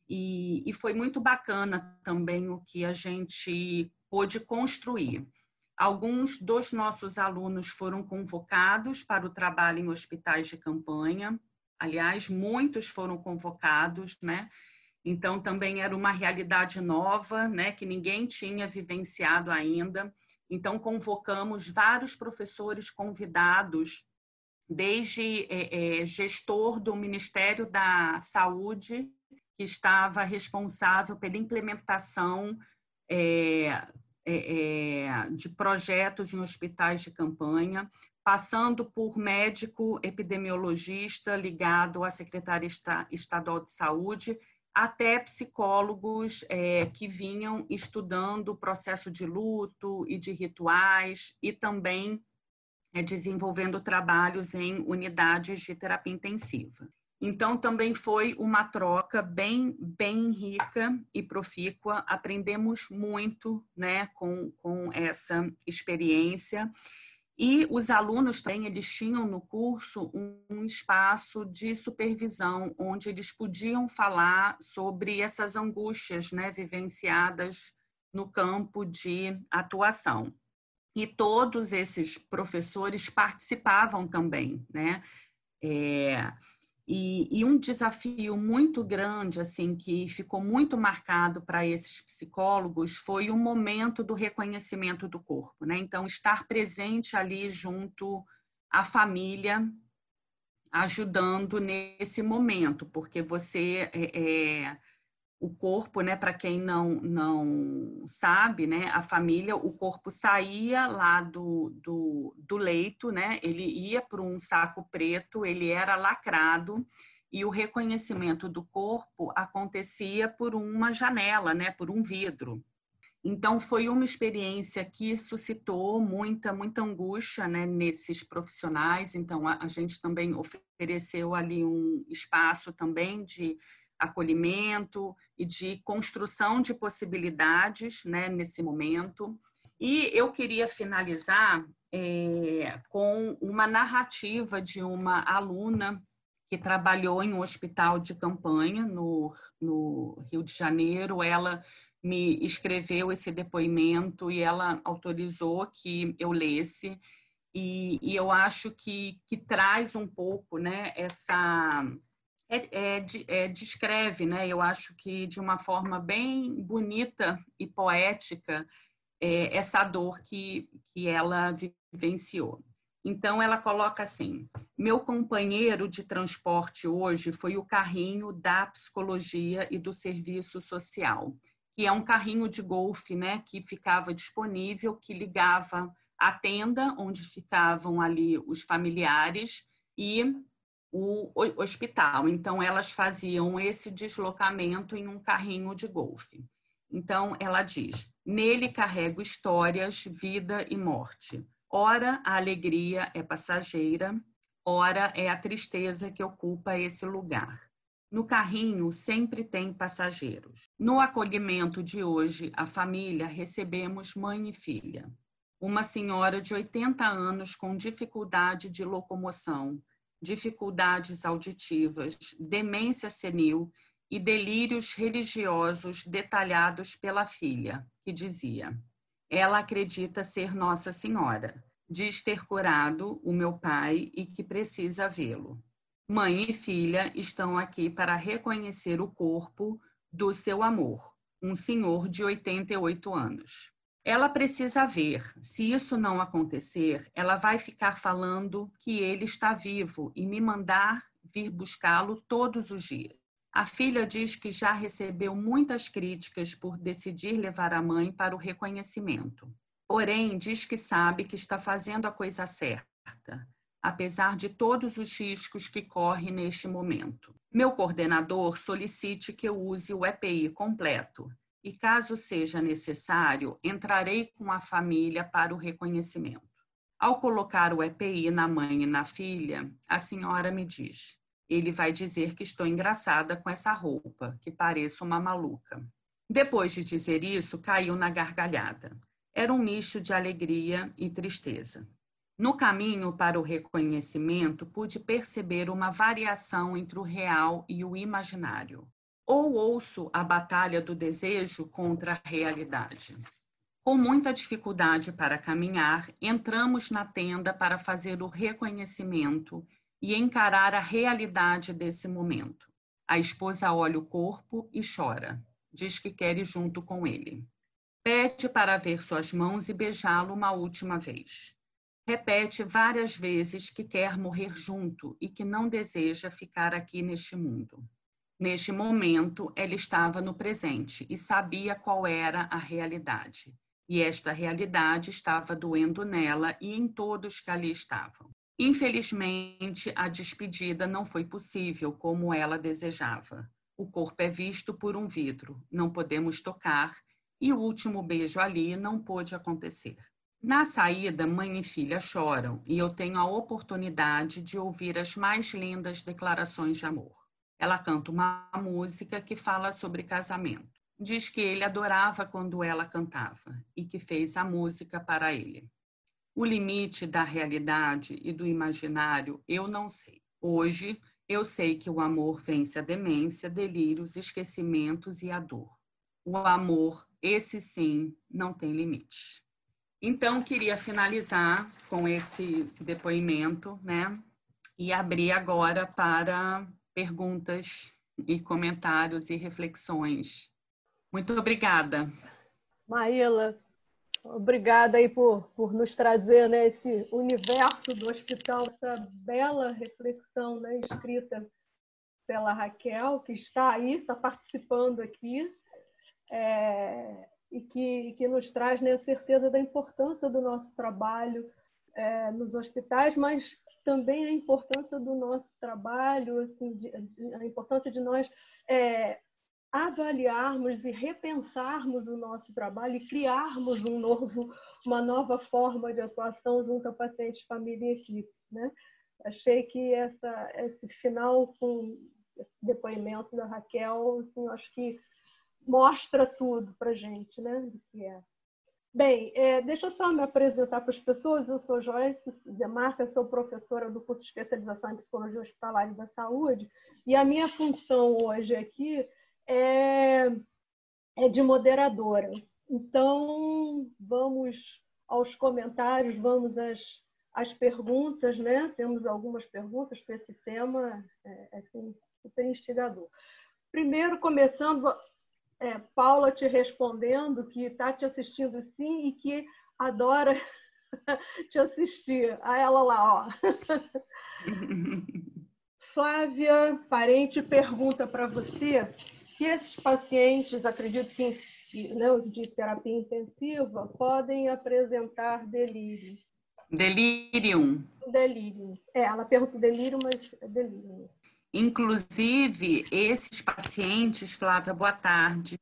E, e foi muito bacana também o que a gente pôde construir. Alguns dos nossos alunos foram convocados para o trabalho em hospitais de campanha. Aliás, muitos foram convocados, né? Então também era uma realidade nova, né, que ninguém tinha vivenciado ainda. Então convocamos vários professores convidados, desde é, é, gestor do Ministério da Saúde, que estava responsável pela implementação é, é, é, de projetos em hospitais de campanha, passando por médico epidemiologista ligado à Secretaria Estadual de Saúde, até psicólogos é, que vinham estudando o processo de luto e de rituais e também é, desenvolvendo trabalhos em unidades de terapia intensiva. Então, também foi uma troca bem, bem rica e profícua. Aprendemos muito né, com, com essa experiência. E os alunos também, eles tinham no curso um, espaço de supervisão, onde eles podiam falar sobre essas angústias né, vivenciadas no campo de atuação. E todos esses professores participavam também, né? É, e, e, um desafio muito grande, assim, que ficou muito marcado para esses psicólogos foi o momento do reconhecimento do corpo, né? Então, estar presente ali junto à família, ajudando nesse momento, porque você é, é o corpo, né, para quem não, não sabe, né, a família, o corpo saía lá do, do, do leito, né, ele ia para um saco preto, ele era lacrado e o reconhecimento do corpo acontecia por uma janela, né, por um vidro. Então foi uma experiência que suscitou muita muita angústia, né, nesses profissionais. Então a, a gente também ofereceu ali um espaço também de acolhimento e de construção de possibilidades né, nesse momento. E eu queria finalizar é, com uma narrativa de uma aluna que trabalhou em um hospital de campanha no, no Rio de Janeiro. Ela me escreveu esse depoimento e ela autorizou que eu lesse. E, e eu acho que, que traz um pouco né, essa. É, é, é, descreve, né, eu acho que de uma forma bem bonita e poética, é, essa dor que, que ela vivenciou. Então, ela coloca assim: meu companheiro de transporte hoje foi o carrinho da psicologia e do serviço social, que é um carrinho de golfe, né, que ficava disponível, que ligava a tenda onde ficavam ali os familiares e o hospital. Então, elas faziam esse deslocamento em um carrinho de golfe. Então, ela diz: nele carrego histórias, vida e morte Ora, a alegria é passageira, ora é a tristeza que ocupa esse lugar. No carrinho sempre tem passageiros. No acolhimento de hoje, a família recebemos mãe e filha. Uma senhora de 80 anos com dificuldade de locomoção, dificuldades auditivas, demência senil e delírios religiosos detalhados pela filha, que dizia: ela acredita ser Nossa Senhora, diz ter curado o meu pai e que precisa vê-lo. Mãe e filha estão aqui para reconhecer o corpo do seu amor, um senhor de 88 anos. Ela precisa ver. Se isso não acontecer, ela vai ficar falando que ele está vivo e me mandar vir buscá-lo todos os dias. A filha diz que já recebeu muitas críticas por decidir levar a mãe para o reconhecimento. Porém, diz que sabe que está fazendo a coisa certa, apesar de todos os riscos que corre neste momento. Meu coordenador solicite que eu use o EPI completo e, caso seja necessário, entrarei com a família para o reconhecimento. Ao colocar o EPI na mãe e na filha, a senhora me diz: ele vai dizer que estou engraçada com essa roupa, que pareço uma maluca. Depois de dizer isso, caiu na gargalhada. Era um misto de alegria e tristeza. No caminho para o reconhecimento, pude perceber uma variação entre o real e o imaginário. Ou ouço a batalha do desejo contra a realidade. Com muita dificuldade para caminhar, entramos na tenda para fazer o reconhecimento e encarar a realidade desse momento. A esposa olha o corpo e chora. Diz que quer ir junto com ele. Pede para ver suas mãos e beijá-lo uma última vez. Repete várias vezes que quer morrer junto e que não deseja ficar aqui neste mundo. Neste momento, ela estava no presente e sabia qual era a realidade. E esta realidade estava doendo nela e em todos que ali estavam. Infelizmente, a despedida não foi possível como ela desejava. O corpo é visto por um vidro, não podemos tocar, e o último beijo ali não pôde acontecer. Na saída, mãe e filha choram e eu tenho a oportunidade de ouvir as mais lindas declarações de amor. Ela canta uma música que fala sobre casamento. Diz que ele adorava quando ela cantava e que fez a música para ele. O limite da realidade e do imaginário eu não sei. Hoje, eu sei que o amor vence a demência, delírios, esquecimentos e a dor. O amor, esse sim, não tem limite. Então, queria finalizar com esse depoimento, né? E abrir agora para perguntas e comentários e reflexões. Muito obrigada. Maíla, Obrigada aí por, por nos trazer né, esse universo do hospital, essa bela reflexão né, escrita pela Raquel, que está aí, está participando aqui, é, e que, que nos traz né, a certeza da importância do nosso trabalho é, nos hospitais, mas também a importância do nosso trabalho, assim, de, a importância de nós é, avaliarmos e repensarmos o nosso trabalho e criarmos um novo, uma nova forma de atuação junto a pacientes, família e equipe. Né? Achei que essa, esse final com esse depoimento da Raquel, assim, acho que mostra tudo para gente, né, do que é. Bem, é, deixa eu só me apresentar para as pessoas. Eu sou Joyce Demarca, sou professora do curso de especialização em Psicologia Hospitalar e da Saúde, e a minha função hoje aqui é, é de moderadora. Então, vamos aos comentários, vamos às, às perguntas, né? Temos algumas perguntas para esse tema, é, é assim, super instigador. Primeiro, começando, é, Paula te respondendo que está te assistindo sim e que adora te assistir. A ela lá, ó. Flávia Parente pergunta para você se esses pacientes, acredito que né, de terapia intensiva, podem apresentar delírio. Delírio. Delírio. É, ela pergunta delírio, mas é delírio. Inclusive, esses pacientes, Flávia, boa tarde.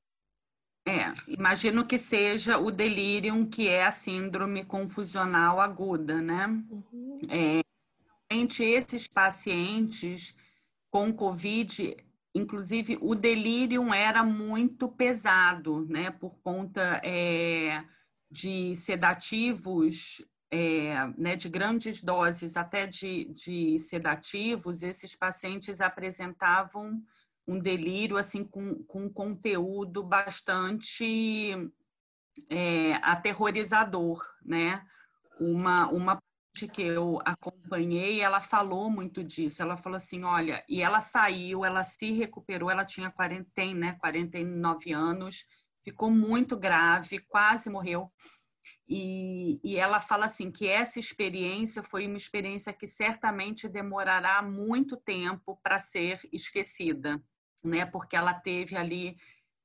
É, imagino que seja o delírio, que é a síndrome confusional aguda, né? Uhum. É, esses pacientes com Covid, inclusive o delírio era muito pesado, né? Por conta é, de sedativos é, né, de grandes doses até de, de, sedativos, esses pacientes apresentavam um delírio assim com, com conteúdo bastante é, aterrorizador, né? Uma, uma que eu acompanhei, ela falou muito disso. Ela falou assim, olha, e ela saiu, ela se recuperou, ela tinha 40, né, 49 anos, ficou muito grave, quase morreu. E, e ela fala assim que essa experiência foi uma experiência que certamente demorará muito tempo para ser esquecida, né? Porque ela teve ali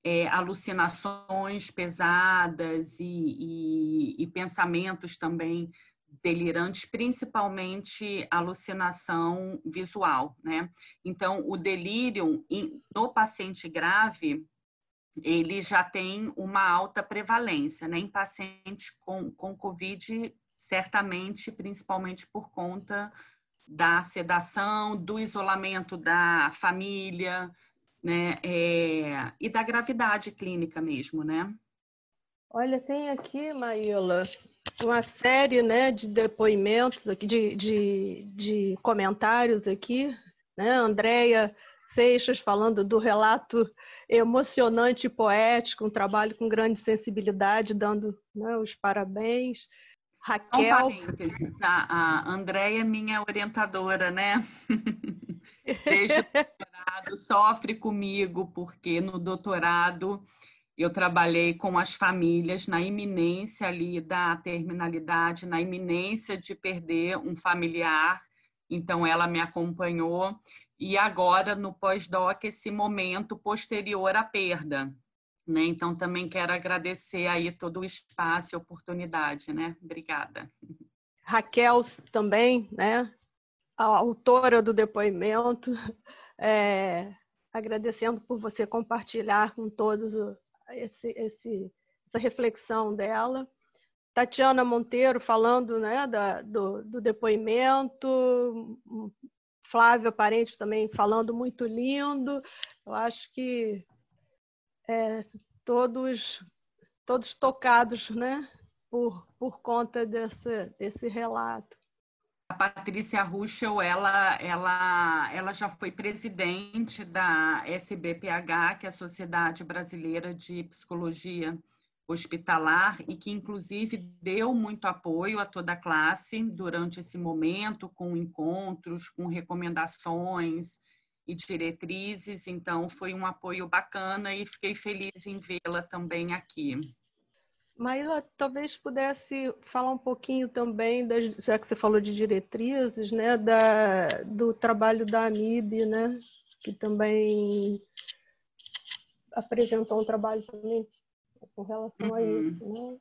é, alucinações pesadas e, e, e, pensamentos também delirantes, principalmente alucinação visual, né? Então, o delírio no paciente grave ele já tem uma alta prevalência, né? Em pacientes com, com Covid, certamente, principalmente por conta da sedação, do isolamento da família, né? É, e da gravidade clínica mesmo, né? Olha, tem aqui, Maíla, uma série né, de depoimentos aqui, de, de, de comentários aqui, né? Andréia Seixas falando do relato emocionante e poético, um trabalho com grande sensibilidade, dando né, os parabéns. Raquel. Um parênteses, a, a Andréia é minha orientadora, né? Desde o doutorado, sofre comigo, porque no doutorado eu trabalhei com as famílias na iminência ali da terminalidade, na iminência de perder um familiar. Então, ela me acompanhou e agora no pós-doc esse momento posterior à perda. Né? Então também quero agradecer aí todo o espaço e oportunidade, né? Obrigada. Raquel também, né? A autora do depoimento, é, agradecendo por você compartilhar com todos esse, esse, essa reflexão dela. Tatiana Monteiro falando né, da, do, do depoimento, Flávio Parente também falando muito lindo. Eu acho que é, todos todos tocados, né, por, por conta desse, desse relato. A Patrícia Ruschel, ela, ela, ela já foi presidente da SBPH, que é a Sociedade Brasileira de Psicologia hospitalar e que, inclusive, deu muito apoio a toda a classe durante esse momento, com encontros, com recomendações e diretrizes. Então, foi um apoio bacana e fiquei feliz em vê-la também aqui. Maíla, talvez pudesse falar um pouquinho também, das, já que você falou de diretrizes, né, da, do trabalho da AMIB, né, que também apresentou um trabalho também com relação uhum. a isso, né?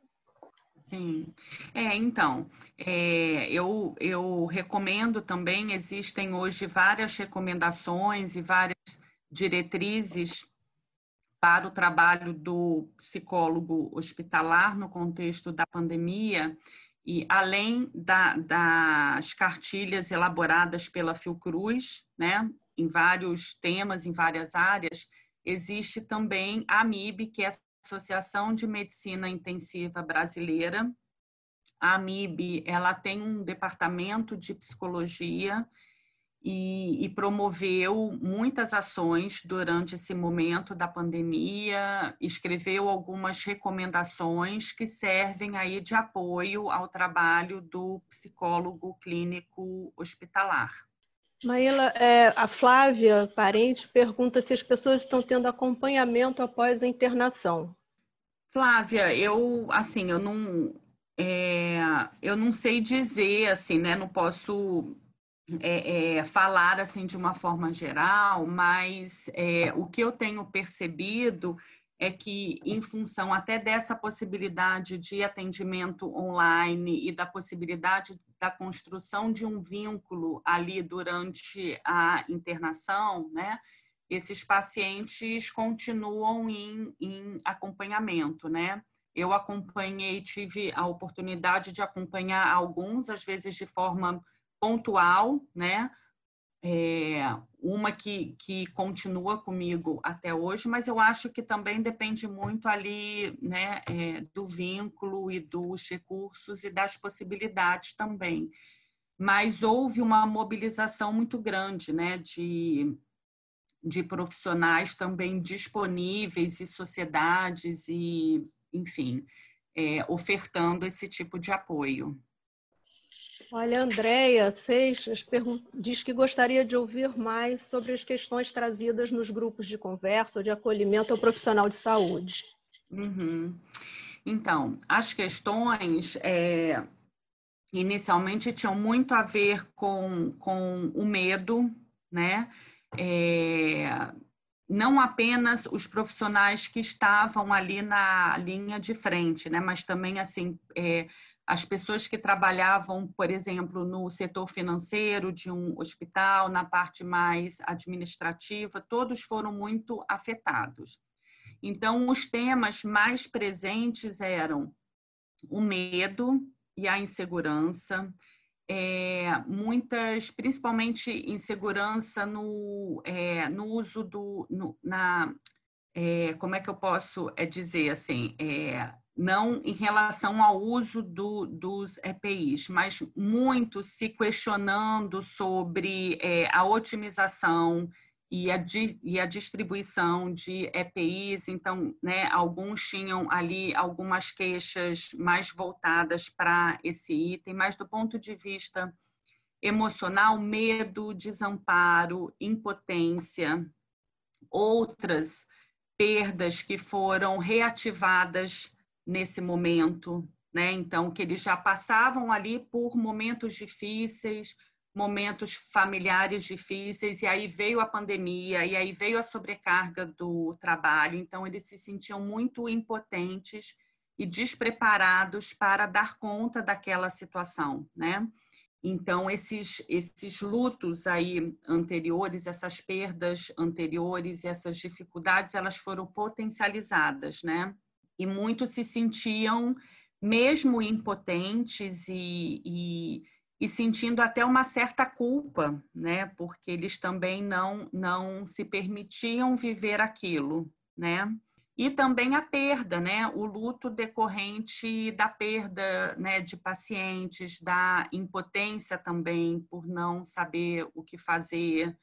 Sim. É, então, é, eu, eu recomendo também, existem hoje várias recomendações e várias diretrizes para o trabalho do psicólogo hospitalar no contexto da pandemia, e além da, das cartilhas elaboradas pela Fiocruz, né, em vários temas, em várias áreas, existe também a AMIB, que é Associação de Medicina Intensiva Brasileira. A AMIB, ela tem um departamento de psicologia e, e, promoveu muitas ações durante esse momento da pandemia, escreveu algumas recomendações que servem aí de apoio ao trabalho do psicólogo clínico hospitalar. Maíla, é, a Flávia, parente, pergunta se as pessoas estão tendo acompanhamento após a internação. Flávia, eu assim, eu não, é, eu não sei dizer assim, né? Não posso é, é, falar assim de uma forma geral, mas é, o que eu tenho percebido é que, em função até dessa possibilidade de atendimento online e da possibilidade da construção de um vínculo ali durante a internação, né, esses pacientes continuam em, em acompanhamento, né? Eu acompanhei, tive a oportunidade de acompanhar alguns, às vezes de forma pontual, né? É, uma que, que continua comigo até hoje, mas eu acho que também depende muito ali né, é, do vínculo e dos recursos e das possibilidades também. Mas houve uma mobilização muito grande né, de, de profissionais também disponíveis e sociedades e, enfim, é, ofertando esse tipo de apoio. Olha, Andréia Seixas diz que gostaria de ouvir mais sobre as questões trazidas nos grupos de conversa ou de acolhimento ao profissional de saúde. Uhum. Então, as questões é, inicialmente tinham muito a ver com, com o medo, né? É, não apenas os profissionais que estavam ali na linha de frente, né? Mas também assim. É, as pessoas que trabalhavam, por exemplo, no setor financeiro de um hospital, na parte mais administrativa, todos foram muito afetados. Então, os temas mais presentes eram o medo e a insegurança, é, muitas, principalmente insegurança no, é, no uso do, no, na, é, como é que eu posso é, dizer assim, é, não em relação ao uso do, dos EPIs, mas muito se questionando sobre a otimização e a, di, e a distribuição de EPIs. Então, né, alguns tinham ali algumas queixas mais voltadas para esse item, mas do ponto de vista emocional, medo, desamparo, impotência, outras perdas que foram reativadas nesse momento, né? Então, que eles já passavam ali por momentos difíceis, momentos familiares difíceis, e aí veio a pandemia, e aí veio a sobrecarga do trabalho, então eles se sentiam muito impotentes e despreparados para dar conta daquela situação, né? Então, esses, esses lutos aí anteriores, essas perdas anteriores, essas dificuldades, elas foram potencializadas, né? e muitos se sentiam mesmo impotentes e, e, e, sentindo até uma certa culpa, né? Porque eles também não não se permitiam viver aquilo, né? E também a perda, né? O luto decorrente da perda, né, de pacientes, da impotência também por não saber o que fazer,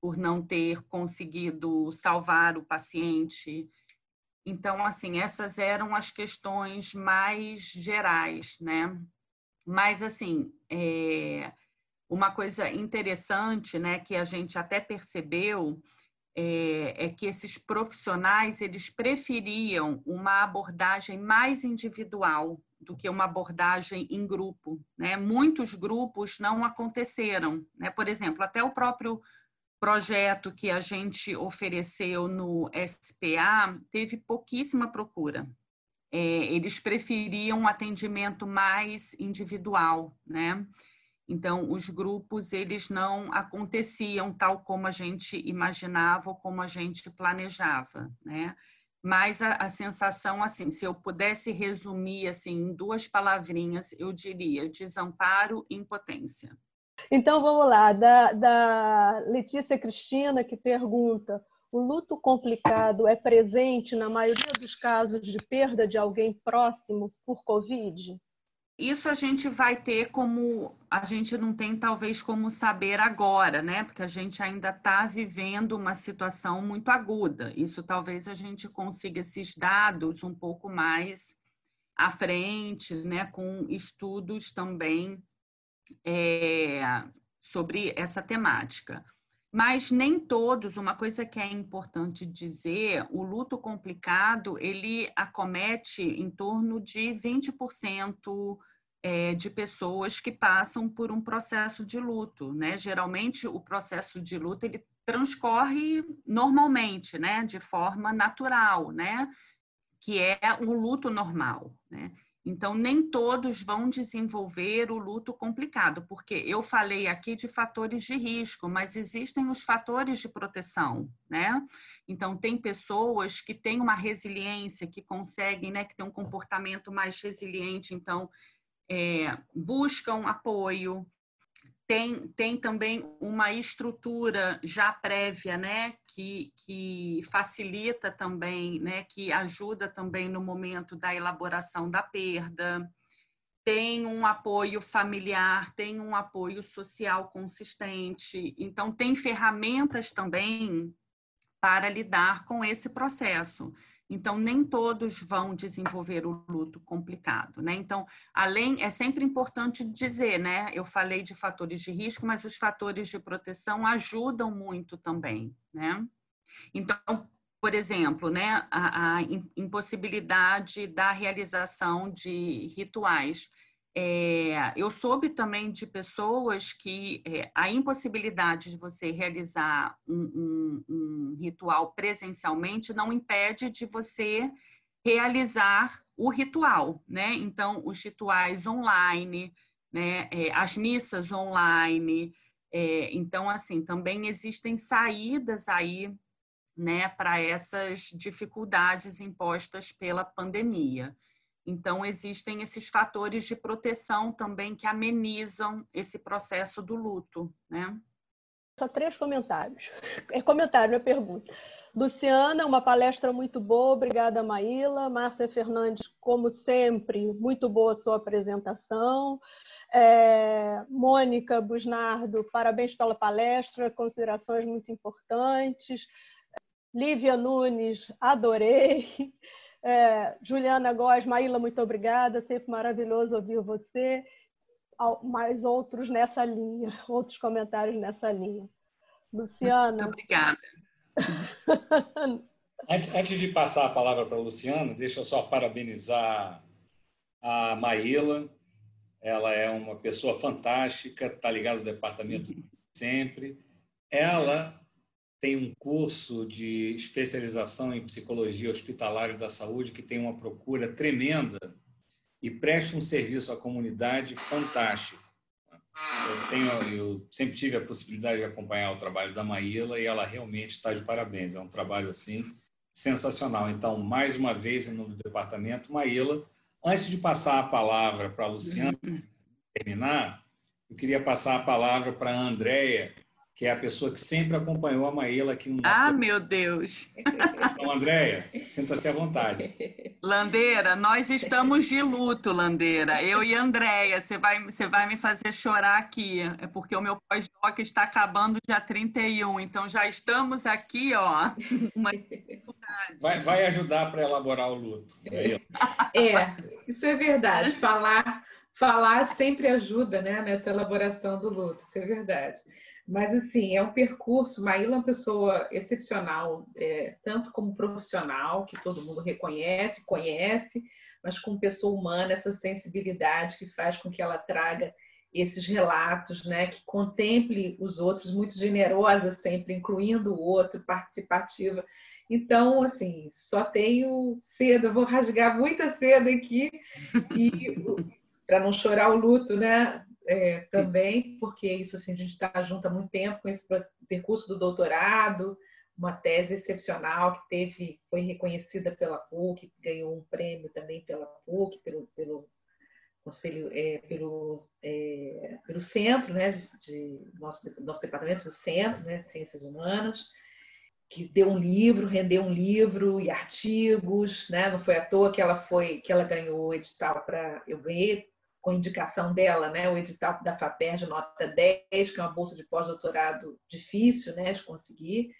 por não ter conseguido salvar o paciente. Então, assim, essas eram as questões mais gerais, né? Mas, assim, é, uma coisa interessante, né, que a gente até percebeu, é, é, que esses profissionais, eles preferiam uma abordagem mais individual do que uma abordagem em grupo, né? Muitos grupos não aconteceram, né? Por exemplo, até o próprio projeto que a gente ofereceu no SPA teve pouquíssima procura. É, eles preferiam um atendimento mais individual, né? Então, os grupos, eles não aconteciam tal como a gente imaginava ou como a gente planejava, né? Mas a, a sensação, assim, se eu pudesse resumir, assim, em duas palavrinhas, eu diria desamparo e impotência. Então vamos lá, da, da Letícia Cristina que pergunta: o luto complicado é presente na maioria dos casos de perda de alguém próximo por Covid? Isso a gente vai ter como a gente não tem talvez como saber agora, né? Porque a gente ainda está vivendo uma situação muito aguda. Isso talvez a gente consiga esses dados um pouco mais à frente, né? Com estudos também é, sobre essa temática. Mas nem todos, uma coisa que é importante dizer, o luto complicado, ele acomete em torno de 20% é, de pessoas que passam por um processo de luto, né? Geralmente o processo de luto ele transcorre normalmente, né? De forma natural, né? Que é o luto normal, né? Então, nem todos vão desenvolver o luto complicado, porque eu falei aqui de fatores de risco, mas existem os fatores de proteção, né? Então, tem pessoas que têm uma resiliência, que conseguem, né, que têm um comportamento mais resiliente, então, é, buscam apoio, tem, tem também uma estrutura já prévia, né, que, que facilita também, né, que ajuda também no momento da elaboração da perda, tem um apoio familiar, tem um apoio social consistente, então tem ferramentas também para lidar com esse processo. Então, nem todos vão desenvolver o luto complicado, né? Então, além, é sempre importante dizer, né? Eu falei de fatores de risco, mas os fatores de proteção ajudam muito também, né? Então, por exemplo, né, a, a impossibilidade da realização de rituais é, eu soube também de pessoas que é, a impossibilidade de você realizar um, um, um, ritual presencialmente não impede de você realizar o ritual, né? Então, os rituais online, né? É, as missas online. Então, assim, também existem saídas aí, né, para essas dificuldades impostas pela pandemia. Então, existem esses fatores de proteção também que amenizam esse processo do luto, né? Só três comentários. É comentário, não é pergunta. Luciana, uma palestra muito boa, obrigada, Maíla. Márcia Fernandes, como sempre, muito boa a sua apresentação. É, Mônica Busnardo, parabéns pela palestra, considerações muito importantes. Lívia Nunes, adorei. É, Juliana Góes, Maíla, muito obrigada, sempre maravilhoso ouvir você. Mais outros nessa linha, outros comentários nessa linha. Luciana. Muito obrigada. antes, antes de passar a palavra para a Luciana, deixa eu só parabenizar a Maíla. Ela é uma pessoa fantástica, está ligada ao departamento sempre. Ela tem um curso de especialização em psicologia hospitalar e da saúde que tem uma procura tremenda e presta um serviço à comunidade fantástico. Eu, tenho, eu sempre tive a possibilidade de acompanhar o trabalho da Maíla e ela realmente está de parabéns. É um trabalho assim sensacional. Então, mais uma vez, em nome do departamento, Maíla, antes de passar a palavra para a Luciana terminar, eu queria passar a palavra para a Andréia, que é a pessoa que sempre acompanhou a Maíla aqui no nosso... Ah, meu Deus! Então, Andréia, sinta-se à vontade. Landeira, nós estamos de luto, Landeira. Eu e Andréia, você vai, você vai me fazer chorar aqui. É porque o meu pós-doc está acabando dia 31, então já estamos aqui, ó, uma dificuldade. Vai, vai ajudar para elaborar o luto. É, é, isso é verdade. Falar, falar sempre ajuda né, nessa elaboração do luto, isso é verdade. Mas, assim, é um percurso. Maíla é uma pessoa excepcional, é, tanto como profissional, que todo mundo reconhece, conhece, mas como pessoa humana, essa sensibilidade que faz com que ela traga esses relatos, né, que contemple os outros, muito generosa sempre, incluindo o outro, participativa. Então, assim, só tenho cedo, vou rasgar muita seda aqui e para não chorar o luto, né? É, também, porque isso assim, a gente está junto há muito tempo com esse percurso do doutorado, uma tese excepcional que teve, foi reconhecida pela PUC, ganhou um prêmio também pela PUC, pelo, pelo conselho, é, pelo, é, pelo centro, né, de, de, nosso, nosso departamento, o centro, né, Ciências Humanas, que deu um livro, rendeu um livro e artigos, né, não foi à toa que ela foi, que ela ganhou o edital para, eu ganhei com indicação dela, né, o edital da FAPERJ nota 10, que é uma bolsa de pós-doutorado difícil né, de conseguir,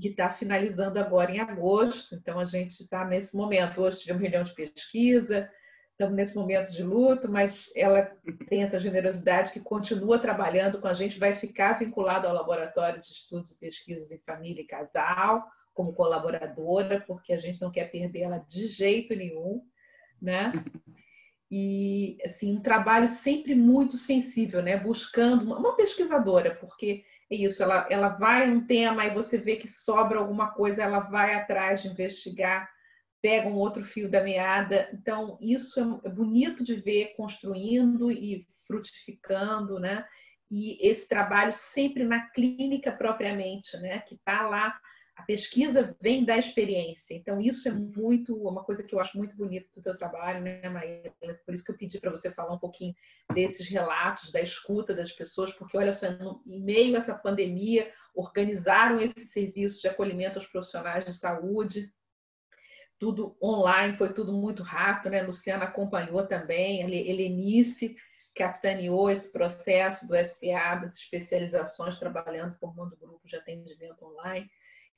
que está finalizando agora em agosto. Então, a gente está nesse momento. Hoje tivemos reunião de pesquisa, estamos nesse momento de luto, mas ela tem essa generosidade que continua trabalhando com a gente, vai ficar vinculada ao Laboratório de Estudos e Pesquisas em Família e Casal, como colaboradora, porque a gente não quer perder ela de jeito nenhum, né? E, assim, um trabalho sempre muito sensível, né? Buscando uma pesquisadora, porque é isso, ela, ela vai um tema e você vê que sobra alguma coisa, ela vai atrás de investigar pega um outro fio da meada. Então, isso é, é bonito de ver construindo e frutificando, né? E esse trabalho sempre na clínica propriamente, né? Que está lá, a pesquisa vem da experiência. Então, isso é muito, uma coisa que eu acho muito bonito do teu trabalho, né, Maíra? Por isso que eu pedi para você falar um pouquinho desses relatos, da escuta das pessoas, porque, olha só, em meio a essa pandemia, organizaram esse serviço de acolhimento aos profissionais de saúde, tudo online, foi tudo muito rápido, né? Luciana acompanhou também, a Helenice capitaneou esse processo do SPA, das especializações, trabalhando, formando grupos de atendimento online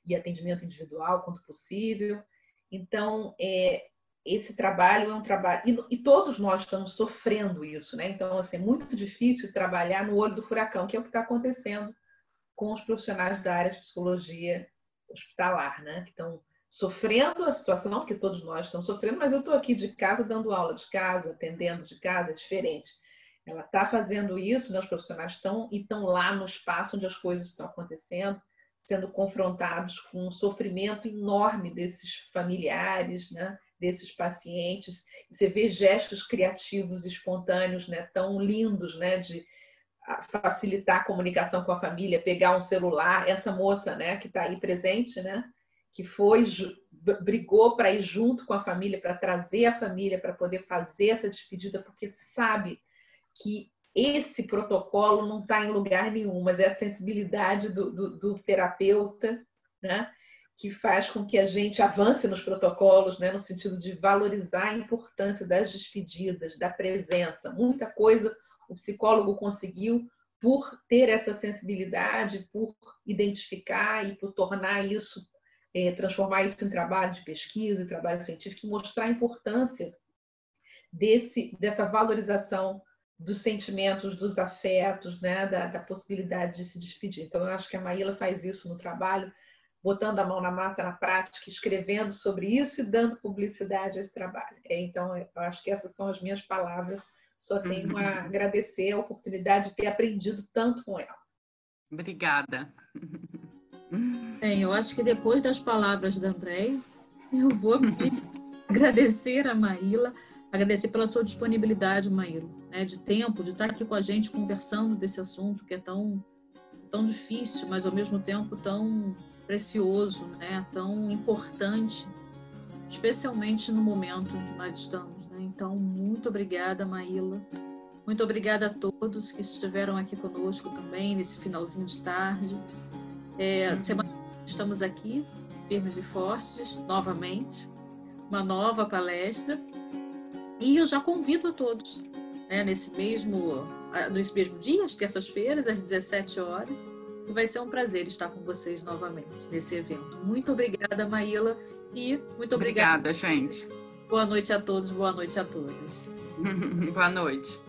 e atendimento individual, quanto possível. Então, é, esse trabalho é um trabalho. E, e, todos nós estamos sofrendo isso, né? Então, assim, é muito difícil trabalhar no olho do furacão, que é o que está acontecendo com os profissionais da área de psicologia hospitalar, né? Que estão sofrendo a situação, porque todos nós estamos sofrendo, mas eu estou aqui de casa dando aula de casa, atendendo de casa, é diferente. Ela está fazendo isso, né? os profissionais estão e estão lá no espaço onde as coisas estão acontecendo, sendo confrontados com um sofrimento enorme desses familiares, né? desses pacientes. Você vê gestos criativos, espontâneos, né? tão lindos, né? de facilitar a comunicação com a família, pegar um celular. Essa moça, né, que está aí presente, né, que foi brigou para ir junto com a família, para trazer a família para poder fazer essa despedida, porque sabe que esse protocolo não está em lugar nenhum, mas é a sensibilidade do, do, do, terapeuta, né, que faz com que a gente avance nos protocolos, né, no sentido de valorizar a importância das despedidas, da presença. Muita coisa o psicólogo conseguiu por ter essa sensibilidade, por identificar e por tornar isso é, transformar isso em trabalho de pesquisa, em trabalho científico, e mostrar a importância desse, dessa valorização dos sentimentos, dos afetos, né, da, da, possibilidade de se despedir. Então, eu acho que a Maíla faz isso no trabalho, botando a mão na massa, na prática, escrevendo sobre isso e dando publicidade a esse trabalho. É, então, eu acho que essas são as minhas palavras. Só tenho a agradecer a oportunidade de ter aprendido tanto com ela. Obrigada. Bem, eu acho que depois das palavras da André, eu vou agradecer a Maíla, agradecer pela sua disponibilidade, Maíla, né, de tempo, de estar aqui com a gente conversando desse assunto que é tão, tão difícil, mas ao mesmo tempo tão precioso, né, tão importante, especialmente no momento em que nós estamos. Né? Então, muito obrigada, Maíla. Muito obrigada a todos que estiveram aqui conosco também nesse finalzinho de tarde. É, uhum. Semana estamos aqui, firmes e fortes, novamente, uma nova palestra. E eu já convido a todos, né, nesse, mesmo, nesse mesmo dia, às terças-feiras, às 17 horas. E vai ser um prazer estar com vocês novamente nesse evento. Muito obrigada, Maíla, e muito obrigada. Obrigada, gente. Boa noite a todos, boa noite a todas. boa noite.